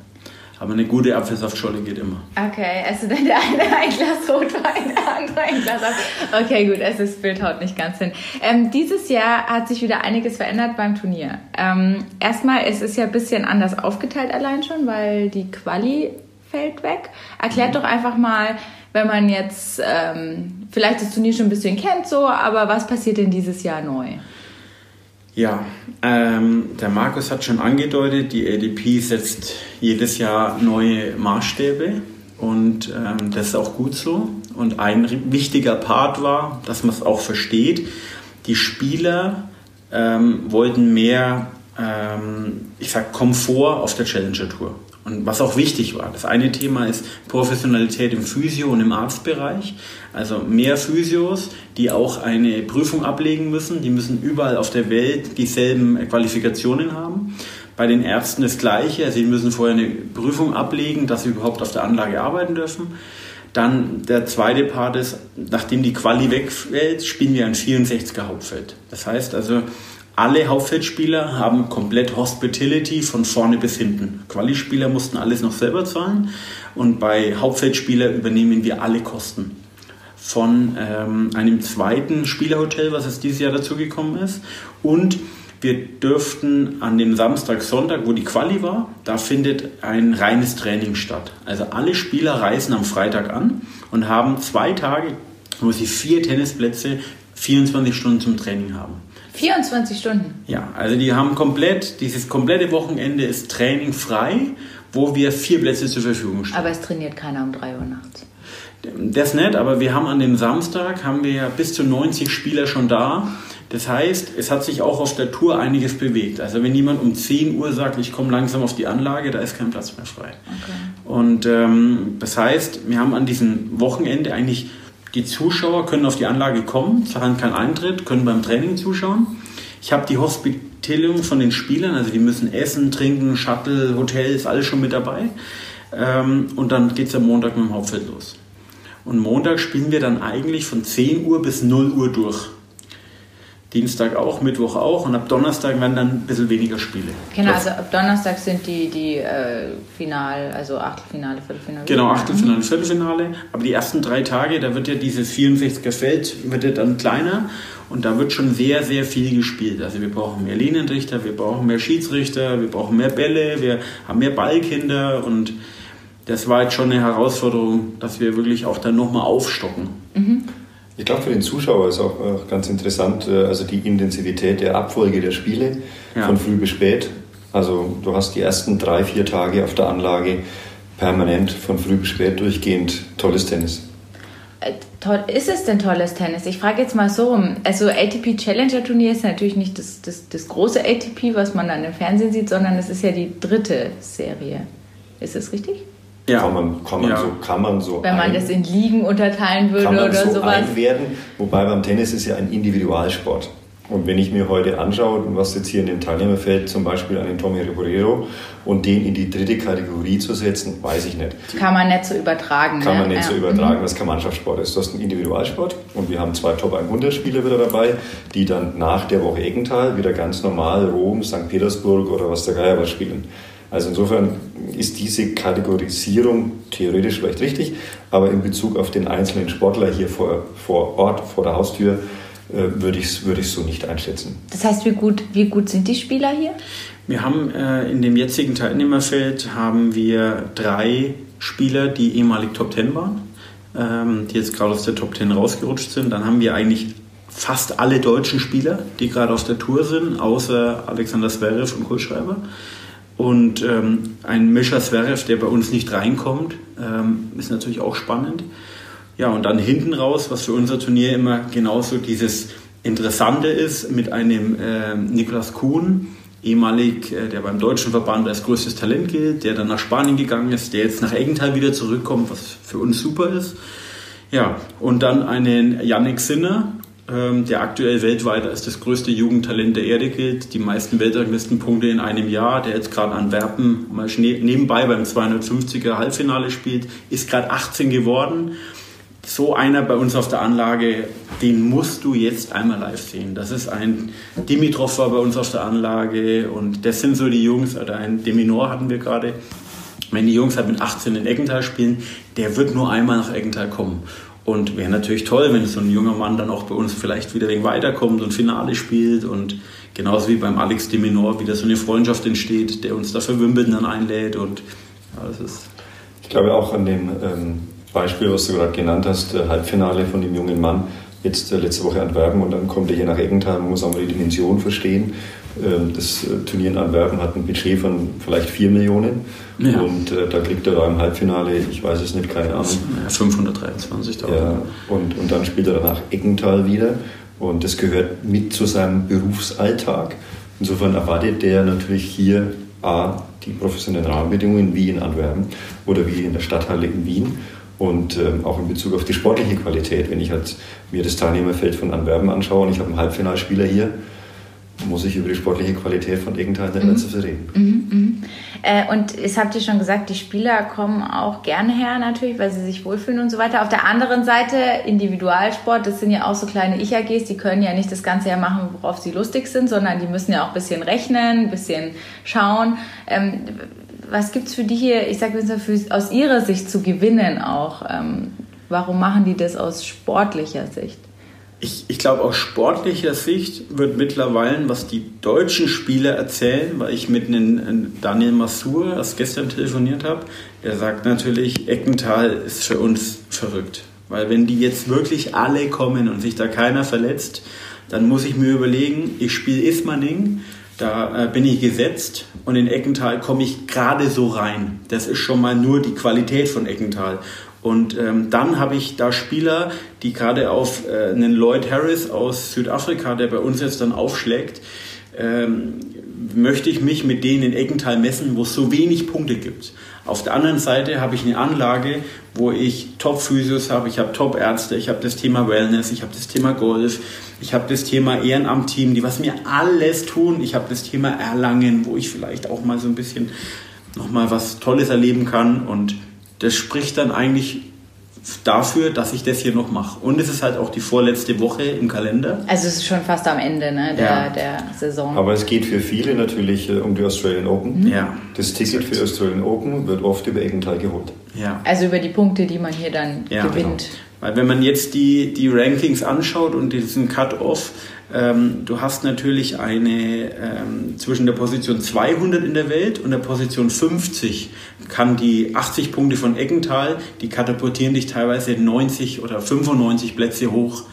Aber eine gute Apfelsaftscholle geht immer. Okay, also dann der eine ein Glas Rotwein, der andere ein Glas Apfel. Okay, gut, also das Bild haut nicht ganz hin. Ähm, dieses Jahr hat sich wieder einiges verändert beim Turnier. Ähm, erstmal, es ist ja ein bisschen anders aufgeteilt allein schon, weil die Quali fällt weg. Erklärt mhm. doch einfach mal, wenn man jetzt ähm, vielleicht das Turnier schon ein bisschen kennt, so, aber was passiert denn dieses Jahr neu? Ja, ähm, der Markus hat schon angedeutet, die ADP setzt jedes Jahr neue Maßstäbe und ähm, das ist auch gut so. Und ein wichtiger Part war, dass man es auch versteht, die Spieler ähm, wollten mehr, ähm, ich sag, Komfort auf der Challenger Tour. Und was auch wichtig war. Das eine Thema ist Professionalität im Physio- und im Arztbereich. Also mehr Physios, die auch eine Prüfung ablegen müssen. Die müssen überall auf der Welt dieselben Qualifikationen haben. Bei den Ärzten das Gleiche. Also sie müssen vorher eine Prüfung ablegen, dass sie überhaupt auf der Anlage arbeiten dürfen. Dann der zweite Part ist, nachdem die Quali wegfällt, spielen wir ein 64er Hauptfeld. Das heißt also, alle Hauptfeldspieler haben komplett Hospitality von vorne bis hinten. Quali-Spieler mussten alles noch selber zahlen und bei Hauptfeldspieler übernehmen wir alle Kosten. Von ähm, einem zweiten Spielerhotel, was jetzt dieses Jahr dazugekommen ist, und wir dürften an dem Samstag, Sonntag, wo die Quali war, da findet ein reines Training statt. Also alle Spieler reisen am Freitag an und haben zwei Tage, wo sie vier Tennisplätze 24 Stunden zum Training haben. 24 Stunden? Ja, also die haben komplett, dieses komplette Wochenende ist Training frei, wo wir vier Plätze zur Verfügung stellen. Aber es trainiert keiner um 3 Uhr nachts. Das nicht, aber wir haben an dem Samstag haben wir bis zu 90 Spieler schon da. Das heißt, es hat sich auch auf der Tour einiges bewegt. Also wenn jemand um 10 Uhr sagt, ich komme langsam auf die Anlage, da ist kein Platz mehr frei. Okay. Und ähm, das heißt, wir haben an diesem Wochenende eigentlich die Zuschauer können auf die Anlage kommen, zahlen keinen Eintritt, können beim Training zuschauen. Ich habe die Hospitalierung von den Spielern, also die müssen essen, trinken, Shuttle, Hotels, alles schon mit dabei. Ähm, und dann geht es am Montag mit dem Hauptfeld los. Und Montag spielen wir dann eigentlich von 10 Uhr bis 0 Uhr durch. Dienstag auch, Mittwoch auch und ab Donnerstag werden dann ein bisschen weniger Spiele. Genau, also ab Donnerstag sind die, die äh, Final, also Achtelfinale, Viertelfinale. Genau, Achtelfinale, Viertelfinale. Aber die ersten drei Tage, da wird ja dieses 64er Feld wird ja dann kleiner und da wird schon sehr, sehr viel gespielt. Also wir brauchen mehr Linienrichter, wir brauchen mehr Schiedsrichter, wir brauchen mehr Bälle, wir haben mehr Ballkinder und das war jetzt schon eine Herausforderung, dass wir wirklich auch dann nochmal aufstocken. Mhm. Ich glaube, für den Zuschauer ist auch, auch ganz interessant, äh, also die Intensivität der Abfolge der Spiele ja. von früh bis spät. Also du hast die ersten drei, vier Tage auf der Anlage permanent von früh bis spät durchgehend tolles Tennis. Äh, ist es denn tolles Tennis? Ich frage jetzt mal so rum. Also ATP Challenger Turnier ist natürlich nicht das, das, das große ATP, was man dann im Fernsehen sieht, sondern es ist ja die dritte Serie. Ist das richtig? Ja. Kann man, kann man, ja. so, kann man so. Wenn man ein, das in Ligen unterteilen würde oder so sowas. Einwerden. Wobei beim Tennis ist ja ein Individualsport. Und wenn ich mir heute anschaue, was jetzt hier in dem Teilnehmerfeld zum Beispiel an den Tommy Riborero und den in die dritte Kategorie zu setzen, weiß ich nicht. Kann man nicht so übertragen. Kann ne? man nicht ja. so übertragen, mhm. was kein Mannschaftssport ist. Das ist ein Individualsport und wir haben zwei Top 100 Spieler wieder dabei, die dann nach der Woche Eggenthal wieder ganz normal Rom, St. Petersburg oder was der Geier was spielen. Also insofern ist diese Kategorisierung theoretisch vielleicht richtig, aber in Bezug auf den einzelnen Sportler hier vor, vor Ort, vor der Haustür, äh, würde ich es würd so nicht einschätzen. Das heißt, wie gut, wie gut sind die Spieler hier? Wir haben äh, in dem jetzigen Teilnehmerfeld haben wir drei Spieler, die ehemalig Top Ten waren, ähm, die jetzt gerade aus der Top Ten rausgerutscht sind. Dann haben wir eigentlich fast alle deutschen Spieler, die gerade auf der Tour sind, außer Alexander Zverev und Kohlschreiber. Und ähm, ein Mischa Zverev, der bei uns nicht reinkommt, ähm, ist natürlich auch spannend. Ja, und dann hinten raus, was für unser Turnier immer genauso dieses Interessante ist, mit einem äh, Niklas Kuhn, ehemalig, äh, der beim deutschen Verband als größtes Talent gilt, der dann nach Spanien gegangen ist, der jetzt nach Eggenthal wieder zurückkommt, was für uns super ist. Ja, und dann einen Yannick Sinner, der aktuell weltweit als das größte Jugendtalent der Erde gilt, die meisten Weltranglistenpunkte in einem Jahr, der jetzt gerade an Werpen mal nebenbei beim 250er Halbfinale spielt, ist gerade 18 geworden. So einer bei uns auf der Anlage, den musst du jetzt einmal live sehen. Das ist ein Dimitrov war bei uns auf der Anlage und das sind so die Jungs, oder ein Deminor hatten wir gerade. Wenn die Jungs halt mit 18 in Eggenthal spielen, der wird nur einmal nach Eggenthal kommen. Und wäre natürlich toll, wenn so ein junger Mann dann auch bei uns vielleicht wieder wegen weiterkommt und Finale spielt und genauso wie beim Alex de Minor wieder so eine Freundschaft entsteht, der uns da für Wimbledon dann einlädt und ja, das ist. Ich glaube auch an dem ähm, Beispiel, was du gerade genannt hast, Halbfinale von dem jungen Mann, jetzt äh, letzte Woche Antwerpen und dann kommt er hier nach Eggenthal, man muss auch mal die Dimension verstehen. Ähm, das äh, Turnier in Antwerpen hat ein Budget von vielleicht 4 Millionen ja. und äh, da kriegt er da im Halbfinale, ich weiß es nicht, keine Ahnung. 523.000. Ja, und, und dann spielt er danach Eggenthal wieder und das gehört mit zu seinem Berufsalltag. Insofern erwartet der natürlich hier A, die professionellen Rahmenbedingungen wie in Antwerpen oder wie in der Stadthalle in Wien. Und ähm, auch in Bezug auf die sportliche Qualität, wenn ich halt mir das Teilnehmerfeld von Antwerpen anschaue und ich habe einen Halbfinalspieler hier, muss ich über die sportliche Qualität von nicht mehr zu reden. Mhm, mhm. Äh, und es habt ihr schon gesagt, die Spieler kommen auch gerne her natürlich, weil sie sich wohlfühlen und so weiter. Auf der anderen Seite, Individualsport, das sind ja auch so kleine Ich-AGs, die können ja nicht das ganze Jahr machen, worauf sie lustig sind, sondern die müssen ja auch ein bisschen rechnen, ein bisschen schauen. Ähm, was gibt es für die hier, ich sage mal, aus ihrer Sicht zu gewinnen auch? Ähm, warum machen die das aus sportlicher Sicht? Ich, ich glaube, aus sportlicher Sicht wird mittlerweile, was die deutschen Spieler erzählen, weil ich mit einem Daniel Masur erst gestern telefoniert habe, der sagt natürlich, Eckental ist für uns verrückt. Weil wenn die jetzt wirklich alle kommen und sich da keiner verletzt, dann muss ich mir überlegen, ich spiele Ismaning, da äh, bin ich gesetzt und in Eckental komme ich gerade so rein. Das ist schon mal nur die Qualität von Eckental. Und ähm, dann habe ich da Spieler, die gerade auf äh, einen Lloyd Harris aus Südafrika, der bei uns jetzt dann aufschlägt, ähm, möchte ich mich mit denen in Eckental messen, wo es so wenig Punkte gibt. Auf der anderen Seite habe ich eine Anlage, wo ich Top-Physios habe, ich habe Top-Ärzte, ich habe das Thema Wellness, ich habe das Thema Golf, ich habe das Thema Ehrenamt-Team, die was mir alles tun. Ich habe das Thema Erlangen, wo ich vielleicht auch mal so ein bisschen nochmal was Tolles erleben kann und das spricht dann eigentlich dafür, dass ich das hier noch mache. Und es ist halt auch die vorletzte Woche im Kalender. Also es ist schon fast am Ende ne, der, ja. der Saison. Aber es geht für viele natürlich äh, um die Australian Open. Mhm. Ja. Das Ticket für Australian Open wird oft über Eggenthal geholt. Ja. Also über die Punkte, die man hier dann ja, gewinnt. Genau. Weil wenn man jetzt die, die Rankings anschaut und diesen Cut-Off, ähm, du hast natürlich eine ähm, zwischen der Position 200 in der Welt und der Position 50 kann die 80 Punkte von Eggenthal, die katapultieren dich teilweise 90 oder 95 Plätze hoch.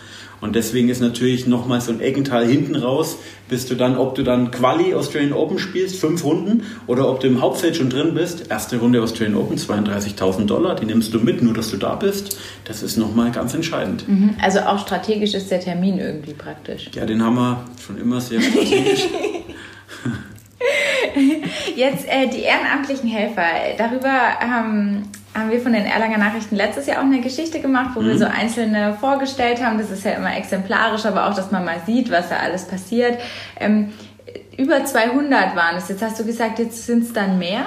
Und deswegen ist natürlich nochmal so ein Eckental hinten raus, bist du dann, ob du dann Quali Australian Open spielst, fünf Runden, oder ob du im Hauptfeld schon drin bist, erste Runde Australian Open, 32.000 Dollar, die nimmst du mit, nur dass du da bist. Das ist nochmal ganz entscheidend. Mhm. Also auch strategisch ist der Termin irgendwie praktisch. Ja, den haben wir schon immer sehr strategisch. Jetzt äh, die ehrenamtlichen Helfer. Darüber ähm, haben wir von den Erlanger Nachrichten letztes Jahr auch eine Geschichte gemacht, wo mhm. wir so einzelne vorgestellt haben. Das ist ja immer exemplarisch, aber auch, dass man mal sieht, was da alles passiert. Ähm, über 200 waren es. Jetzt hast du gesagt, jetzt sind es dann mehr?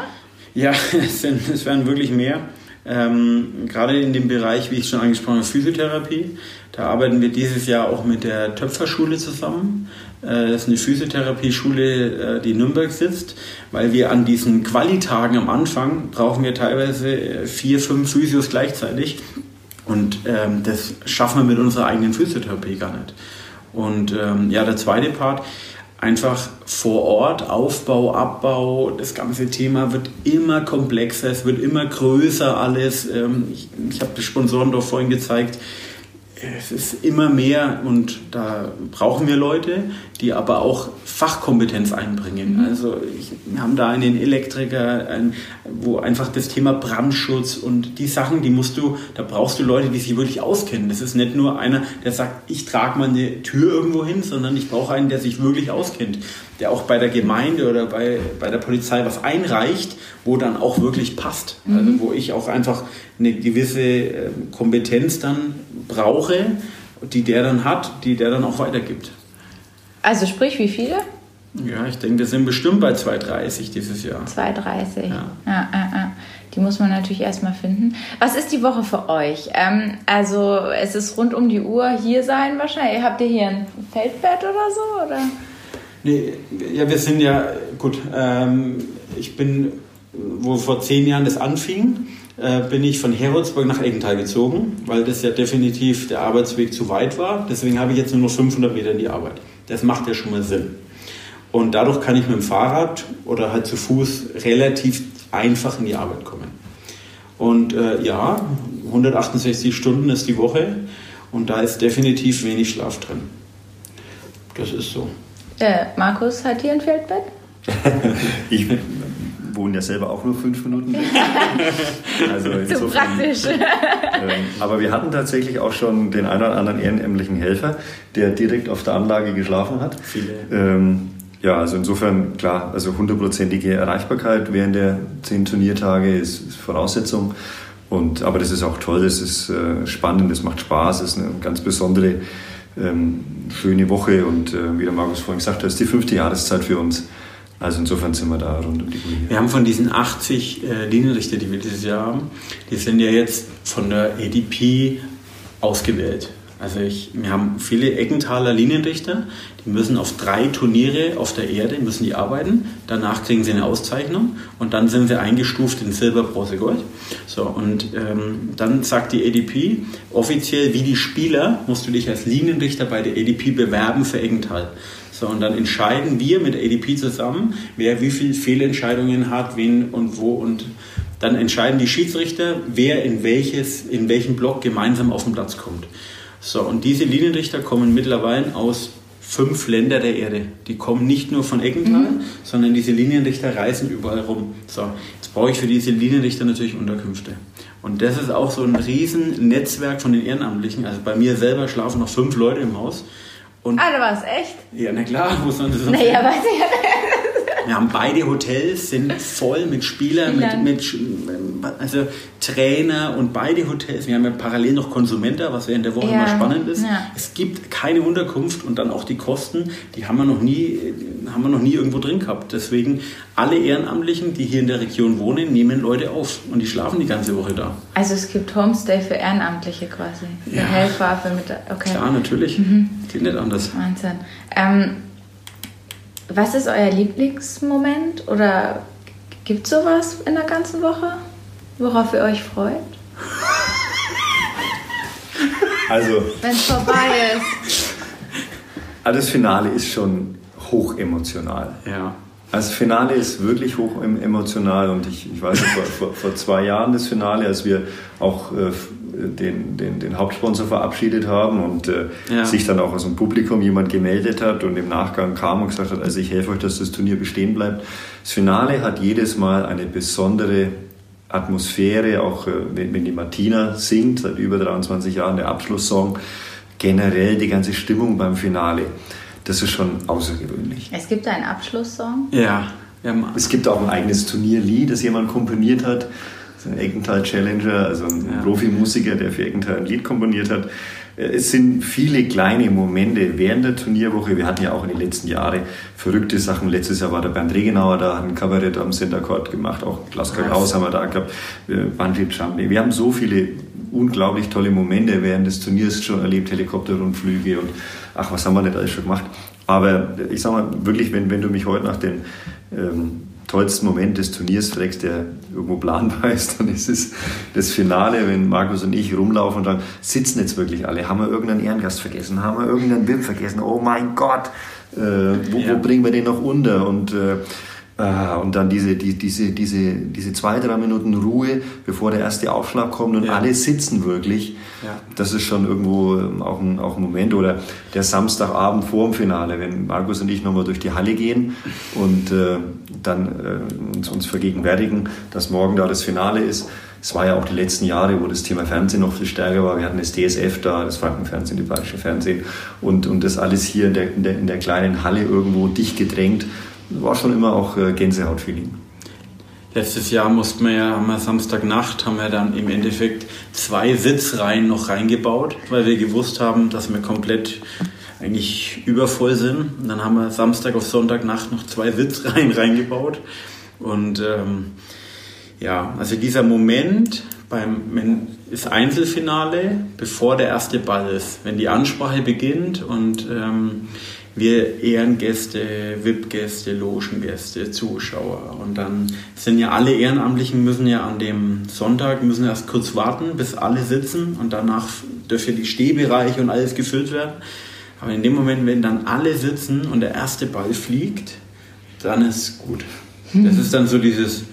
Ja, es, sind, es werden wirklich mehr. Ähm, gerade in dem Bereich, wie ich schon angesprochen habe, Physiotherapie. Da arbeiten wir dieses Jahr auch mit der Töpferschule zusammen. Äh, das ist eine Physiotherapie-Schule, äh, die in Nürnberg sitzt, weil wir an diesen Qualitagen am Anfang brauchen wir teilweise äh, vier, fünf Physios gleichzeitig. Und ähm, das schaffen wir mit unserer eigenen Physiotherapie gar nicht. Und ähm, ja, der zweite Part, einfach vor Ort, Aufbau, Abbau, das ganze Thema wird immer komplexer, es wird immer größer alles. Ähm, ich ich habe das Sponsorendorf vorhin gezeigt, es ist immer mehr und da brauchen wir Leute, die aber auch Fachkompetenz einbringen. Mhm. Also ich, wir haben da einen Elektriker, ein, wo einfach das Thema Brandschutz und die Sachen, die musst du, da brauchst du Leute, die sich wirklich auskennen. Das ist nicht nur einer, der sagt, ich trage mal eine Tür irgendwo hin, sondern ich brauche einen, der sich wirklich auskennt, der auch bei der Gemeinde oder bei, bei der Polizei was einreicht, wo dann auch wirklich passt. Mhm. Also wo ich auch einfach eine gewisse ähm, Kompetenz dann brauche, die der dann hat, die der dann auch weitergibt. Also sprich, wie viele? Ja, ich denke, wir sind bestimmt bei 230 dieses Jahr. 230. Ja. Ja, ja, die muss man natürlich erstmal finden. Was ist die Woche für euch? Ähm, also es ist rund um die Uhr hier sein wahrscheinlich. Habt ihr hier ein Feldbett oder so? Oder? Nee, ja, wir sind ja, gut, ähm, ich bin, wo vor zehn Jahren das anfing, äh, bin ich von Heroldsburg nach Eggenthal gezogen, weil das ja definitiv der Arbeitsweg zu weit war. Deswegen habe ich jetzt nur noch 500 Meter in die Arbeit. Das macht ja schon mal Sinn. Und dadurch kann ich mit dem Fahrrad oder halt zu Fuß relativ einfach in die Arbeit kommen. Und äh, ja, 168 Stunden ist die Woche und da ist definitiv wenig Schlaf drin. Das ist so. Äh, Markus hat hier ein Feldbett? ich wohne ja selber auch nur fünf Minuten weg. also so praktisch. Ähm, aber wir hatten tatsächlich auch schon den einen oder anderen ehrenamtlichen Helfer, der direkt auf der Anlage geschlafen hat. Viele. Ähm, ja, also insofern klar, also hundertprozentige Erreichbarkeit während der zehn Turniertage ist, ist Voraussetzung. Und, aber das ist auch toll, das ist äh, spannend, das macht Spaß, das ist eine ganz besondere, ähm, schöne Woche und äh, wie der Markus vorhin gesagt hat, ist die fünfte Jahreszeit für uns. Also insofern sind wir da rund um die Uhr. Wir haben von diesen 80 äh, Linienrichter, die wir dieses Jahr haben, die sind ja jetzt von der ADP ausgewählt. Also ich, wir haben viele Eckenthaler Linienrichter, die müssen auf drei Turniere auf der Erde, müssen die arbeiten. Danach kriegen sie eine Auszeichnung und dann sind sie eingestuft in Silber, Bronze, Gold. So, und ähm, dann sagt die ADP, offiziell wie die Spieler musst du dich als Linienrichter bei der ADP bewerben für Eggenthal. So, und dann entscheiden wir mit ADP zusammen, wer wie viele Fehlentscheidungen hat, wen und wo und dann entscheiden die Schiedsrichter, wer in, welches, in welchem Block gemeinsam auf den Platz kommt. So, und diese Linienrichter kommen mittlerweile aus fünf Ländern der Erde. Die kommen nicht nur von Eckenthal, mhm. sondern diese Linienrichter reisen überall rum. So, jetzt brauche ich für diese Linienrichter natürlich Unterkünfte. Und das ist auch so ein riesen Netzwerk von den Ehrenamtlichen. Also bei mir selber schlafen noch fünf Leute im Haus. Und ah, da war es echt? Ja, na klar, muss man das so Naja, weiß ich ja wir haben beide Hotels, sind voll mit Spielern, mit, mit, also Trainer und beide Hotels. Wir haben ja parallel noch Konsumenter, was während der Woche ja. immer spannend ist. Ja. Es gibt keine Unterkunft und dann auch die Kosten, die haben wir noch nie, haben wir noch nie irgendwo drin gehabt. Deswegen alle Ehrenamtlichen, die hier in der Region wohnen, nehmen Leute auf und die schlafen die ganze Woche da. Also es gibt Homestay für Ehrenamtliche quasi, für ja. Helfer, für mit. Okay. Klar, natürlich. Mhm. Geht nicht anders. Wahnsinn. Ähm, was ist euer Lieblingsmoment oder gibt es sowas in der ganzen Woche, worauf ihr euch freut? Also. Wenn es vorbei ist. Also das Finale ist schon hoch emotional. Ja. Also das Finale ist wirklich hoch emotional und ich, ich weiß, vor, vor, vor zwei Jahren das Finale, als wir auch äh, den, den, den Hauptsponsor verabschiedet haben und äh, ja. sich dann auch aus dem Publikum jemand gemeldet hat und im Nachgang kam und gesagt hat, also ich helfe euch, dass das Turnier bestehen bleibt. Das Finale hat jedes Mal eine besondere Atmosphäre, auch äh, wenn, wenn die Martina singt, seit über 23 Jahren der Abschlusssong, generell die ganze Stimmung beim Finale. Das ist schon außergewöhnlich. Es gibt einen Abschlusssong? Ja. Es gibt auch ein eigenes Turnierlied, das jemand komponiert hat ein Eckenthal Challenger, also ein ja. Profimusiker, der für Eckenthal ein Lied komponiert hat. Es sind viele kleine Momente während der Turnierwoche. Wir hatten ja auch in den letzten Jahren verrückte Sachen. Letztes Jahr war der Bernd Regenauer da, hat ein Kabarett am Center Court gemacht. Auch Klaus Kakaus haben wir da gehabt. Bungee Jumping. Wir haben so viele unglaublich tolle Momente während des Turniers schon erlebt. Helikopterrundflüge und ach, was haben wir nicht alles schon gemacht. Aber ich sag mal, wirklich, wenn, wenn du mich heute nach den ähm, tollsten Moment des Turniers fragst, der irgendwo planbar ist, dann ist es das Finale, wenn Markus und ich rumlaufen und sagen, sitzen jetzt wirklich alle? Haben wir irgendeinen Ehrengast vergessen? Haben wir irgendeinen Wim vergessen? Oh mein Gott, äh, wo, ja. wo, bringen wir den noch unter? Und äh, Ah, und dann diese, die, diese, diese, diese zwei, drei Minuten Ruhe, bevor der erste Aufschlag kommt und ja. alle sitzen wirklich. Ja. Das ist schon irgendwo ähm, auch ein, auch ein Moment. Oder der Samstagabend vor dem Finale, wenn Markus und ich nochmal durch die Halle gehen und äh, dann äh, uns, uns vergegenwärtigen, dass morgen da das Finale ist. Es war ja auch die letzten Jahre, wo das Thema Fernsehen noch viel stärker war. Wir hatten das DSF da, das Frankenfernsehen, die Bayerische Fernsehen und, und das alles hier in der, in der, in der kleinen Halle irgendwo dicht gedrängt war schon immer auch äh, Gänsehautfeeling. Letztes Jahr mussten wir ja, haben wir Samstagnacht, haben wir dann im Endeffekt zwei Sitzreihen noch reingebaut, weil wir gewusst haben, dass wir komplett eigentlich übervoll sind. Und dann haben wir Samstag auf Sonntagnacht noch zwei Sitzreihen reingebaut. Und ähm, ja, also dieser Moment beim das Einzelfinale, bevor der erste Ball ist, wenn die Ansprache beginnt und ähm, wir Ehrengäste, VIP-Gäste, Logengäste, Zuschauer. Und dann sind ja alle Ehrenamtlichen müssen ja an dem Sonntag, müssen erst kurz warten, bis alle sitzen und danach dürfen die Stehbereiche und alles gefüllt werden. Aber in dem Moment, wenn dann alle sitzen und der erste Ball fliegt, dann ist gut. Das ist dann so dieses,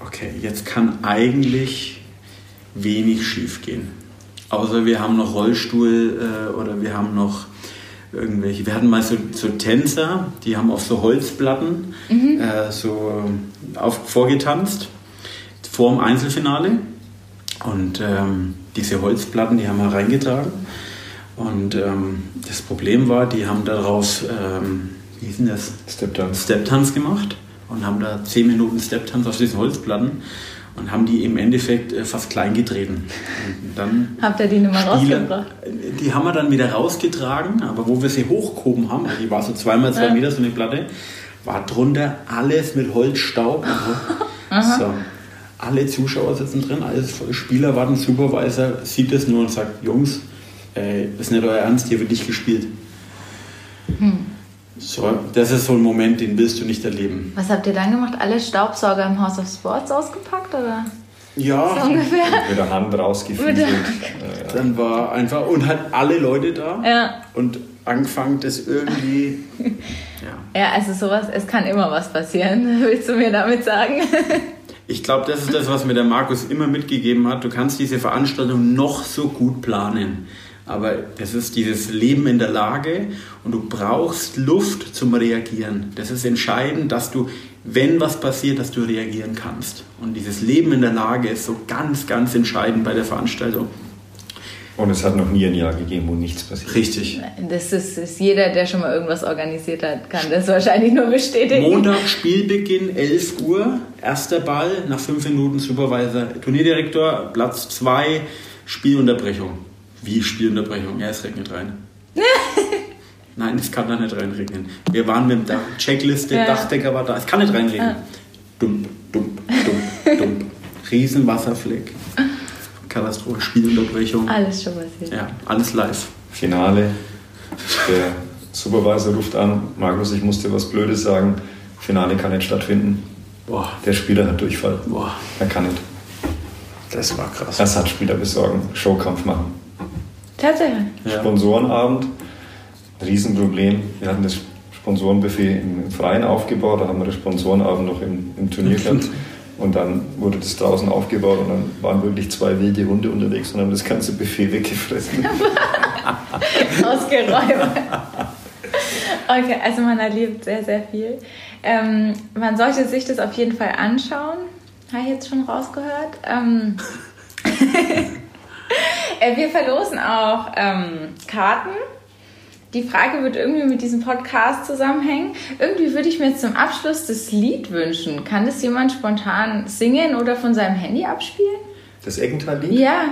okay, jetzt kann eigentlich wenig schief gehen. Außer wir haben noch Rollstuhl äh, oder wir haben noch irgendwelche. Wir hatten mal so, so Tänzer, die haben auf so Holzplatten mhm. äh, so auf, vorgetanzt vor dem Einzelfinale. Und ähm, diese Holzplatten, die haben wir reingetragen. Und ähm, das Problem war, die haben darauf ähm, wie hieß denn das? Step-Dance. Step-Tanz gemacht und haben da 10 Minuten Step-Tanz auf diesen Holzplatten und haben die im Endeffekt äh, fast klein getreten. Und dann Habt ihr die nicht mal Spieler- rausgebracht? Die haben wir dann wieder rausgetragen, aber wo wir sie hochgehoben haben, also die war so zweimal zwei. Meter so eine Platte, war drunter alles mit Holzstaub. So. Alle Zuschauer sitzen drin, alles voll. Spieler warten, Supervisor sieht das nur und sagt, Jungs, äh, ist nicht euer Ernst, hier wird nicht gespielt. So, das ist so ein Moment, den willst du nicht erleben. Was habt ihr dann gemacht? Alle Staubsauger im House of Sports ausgepackt oder so Ja, ungefähr? Mit der Hand Mit rausgefieselt. der- Äh, dann war einfach, und halt alle Leute da Ja. und angefangen, das irgendwie, ja. Ja, also sowas, es kann immer was passieren. Willst du mir damit sagen? Ich glaube, das ist das, was mir der Markus immer mitgegeben hat. Du kannst diese Veranstaltung noch so gut planen. Aber das ist dieses Leben in der Lage und du brauchst Luft zum Reagieren. Das ist entscheidend, dass du, wenn was passiert, dass du reagieren kannst. Und dieses Leben in der Lage ist so ganz, ganz entscheidend bei der Veranstaltung. Und es hat noch nie ein Jahr gegeben, wo nichts passiert. Richtig. Das ist, ist jeder, der schon mal irgendwas organisiert hat, kann das wahrscheinlich nur bestätigen. Montag Spielbeginn, 11 Uhr, erster Ball, nach 5 Minuten Supervisor, Turnierdirektor, Platz 2, Spielunterbrechung. Wie Spielunterbrechung? Ja, es regnet rein. Nein, es kann da nicht reinregnen. Wir waren mit der Checkliste, Ja. Dachdecker war da, es kann nicht reinregnen. Ah. Dump, dump, dump, dump. Riesenwasserfleck. Katastrophe, Spielunterbrechung. Alles schon passiert. Ja, alles live. Finale. Der Supervisor ruft an, Markus, ich muss dir was Blödes sagen. Finale kann nicht stattfinden. Boah, Der Spieler hat Durchfall. boah, Er kann nicht. das war krass. Ersatzspieler besorgen, Showkampf machen. Tatsächlich. Ja. Sponsorenabend, Riesenproblem. Wir hatten das Sponsorenbuffet im Freien aufgebaut, da haben wir den Sponsorenabend noch im, im Turnier gehabt. Und dann wurde das draußen aufgebaut und dann waren wirklich zwei wilde Hunde unterwegs und haben das ganze Buffet weggefressen. Ausgeräumt. Okay, also man erlebt sehr, sehr viel. Ähm, man sollte sich das auf jeden Fall anschauen. Habe ich jetzt schon rausgehört. Ähm, äh, wir verlosen auch ähm, Karten. Die Frage wird irgendwie mit diesem Podcast zusammenhängen. Irgendwie würde ich mir zum Abschluss das Lied wünschen. Kann das jemand spontan singen oder von seinem Handy abspielen? Das Eckental-Lied? Ja,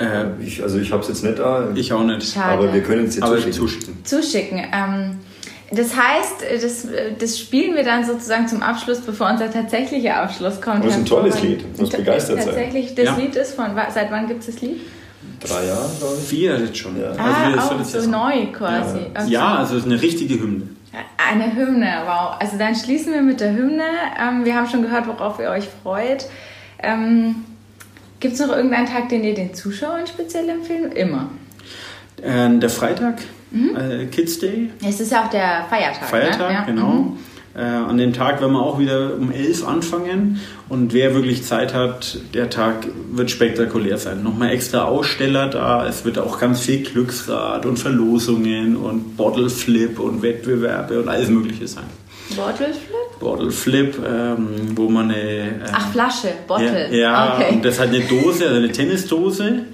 Äh, Ich, also ich habe es jetzt nicht da, ich auch nicht. Schade. aber wir können es jetzt zuschicken. zuschicken. zuschicken. Ähm, das heißt, das, das spielen wir dann sozusagen zum Abschluss, bevor unser tatsächlicher Abschluss kommt. Es ist ein tolles. Lied. Du musst begeistert sein. Tatsächlich, das Ja. Lied ist von, seit wann gibt es das Lied? Drei Jahre, glaube ich. Vier jetzt schon. Ja. Also ah, das auch so erst- neu quasi. Okay. Ja, also es ist eine richtige Hymne. Eine Hymne, wow. Also dann schließen wir mit der Hymne. Ähm, wir haben schon gehört, worauf ihr euch freut. Ähm, Gibt es noch irgendeinen Tag, den ihr den Zuschauern speziell empfehlen? Immer. Äh, der Freitag, äh, Kids Day, Es ist ja auch der Feiertag. Feiertag, ne? Ja. genau. Mhm. Äh, an dem Tag werden wir auch wieder um 11 anfangen und wer wirklich Zeit hat, der Tag wird spektakulär sein. Nochmal extra Aussteller da, es wird auch ganz viel Glücksrad und Verlosungen und Bottle Flip und Wettbewerbe und alles mögliche sein. Bottle Flip? Bottle Flip, ähm, wo man eine... äh, Ach, Flasche, Bottle. Ja, ja okay. und das hat eine Dose, also eine Tennisdose.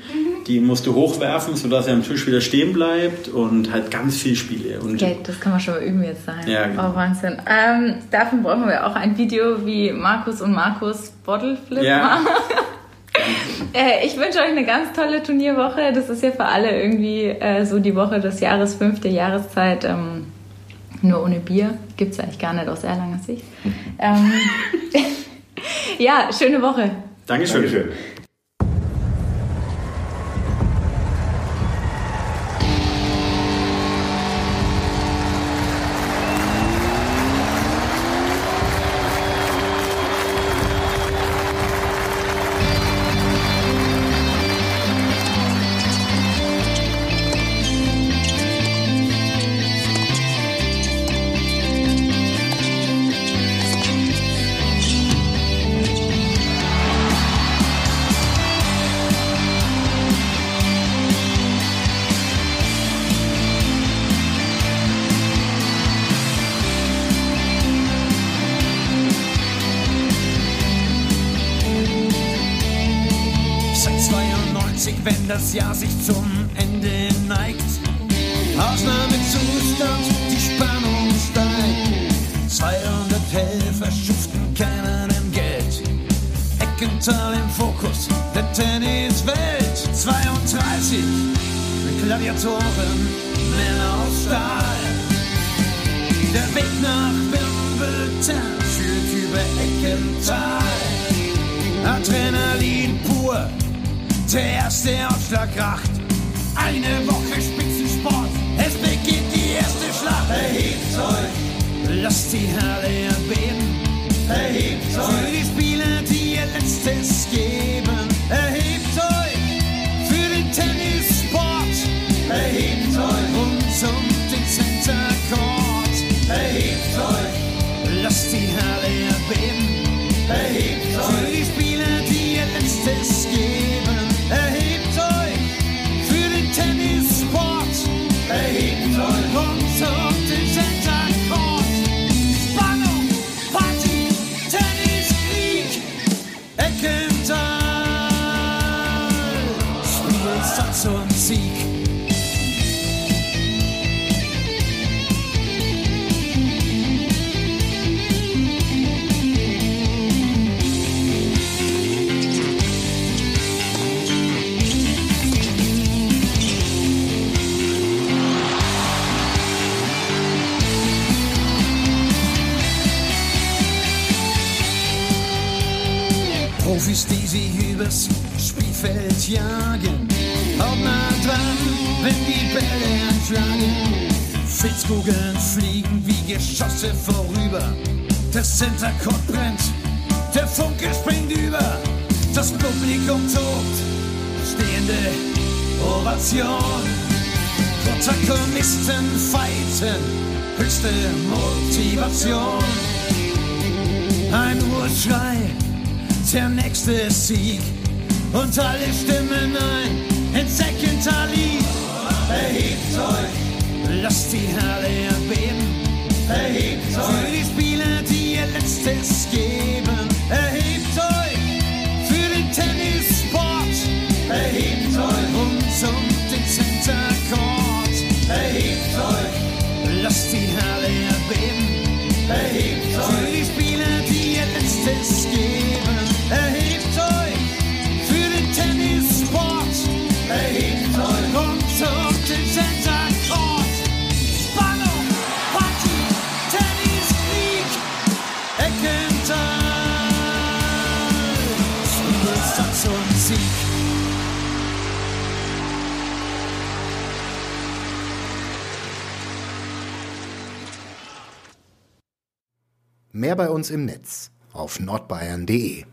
Die musst du hochwerfen, sodass er am Tisch wieder stehen bleibt und halt ganz viel Spiele. Und Okay, das kann man schon mal üben jetzt sein. Ja, genau. Oh, Wahnsinn. Ähm, dafür brauchen wir auch ein Video, wie Markus und Markus Bottle Flip Ja. machen. Äh, ich wünsche euch eine ganz tolle Turnierwoche. Das ist ja für alle irgendwie äh, so die Woche des Jahres, fünfte Jahreszeit. Ähm, nur ohne Bier. Gibt es eigentlich gar nicht aus Erlanger Sicht. ähm, ja, schöne Woche. Dankeschön. Dankeschön. wenn das Jahr sich zum Ende neigt. Ausnahmezustand, die Spannung steigt. 200 Helfer schuften keinen im Geld. Eckental im Fokus der Tenniswelt. 32 mit Gladiatoren, mehr aus Stahl. Der Weg nach Wimbledon führt über Eckental. Adrenalin pur der erste Ausschlag kracht. Eine Woche Spitzensport, es beginnt die erste Schlacht. Erhebt euch, lasst die Halle erbeben. Erhebt euch für die Spieler, die ihr Letztes geben. Erhebt euch für den Tennissport. Erhebt euch rund um Profis, die sie übers Spielfeld jagen. Haut nah dran, wenn die Bälle anschlagen. Filzkugeln fliegen wie Geschosse vorüber. Der Center Court brennt, der Funke springt über. Das Publikum tobt, stehende Ovation. Protagonisten fighten, höchste Motivation. Ein Urschrei, der nächste Sieg und alle stimmen ein ins Secondary. Erhebt euch, lasst die Halle erbeben. Erhebt euch für die Spieler, die ihr Letztes geben. Erhebt euch für den Tennissport. Erhebt euch rund um den Center Court. Erhebt euch, lasst die Halle erbeben. Erhebt euch für die Spieler, die ihr Letztes geben. Erhebt euch für den Tennissport. Erhebt euch rund um den Center. Spannung, Party, Tennis, Krieg, Eckental. Satz und Sieg. Mehr bei uns im Netz auf nordbayern.de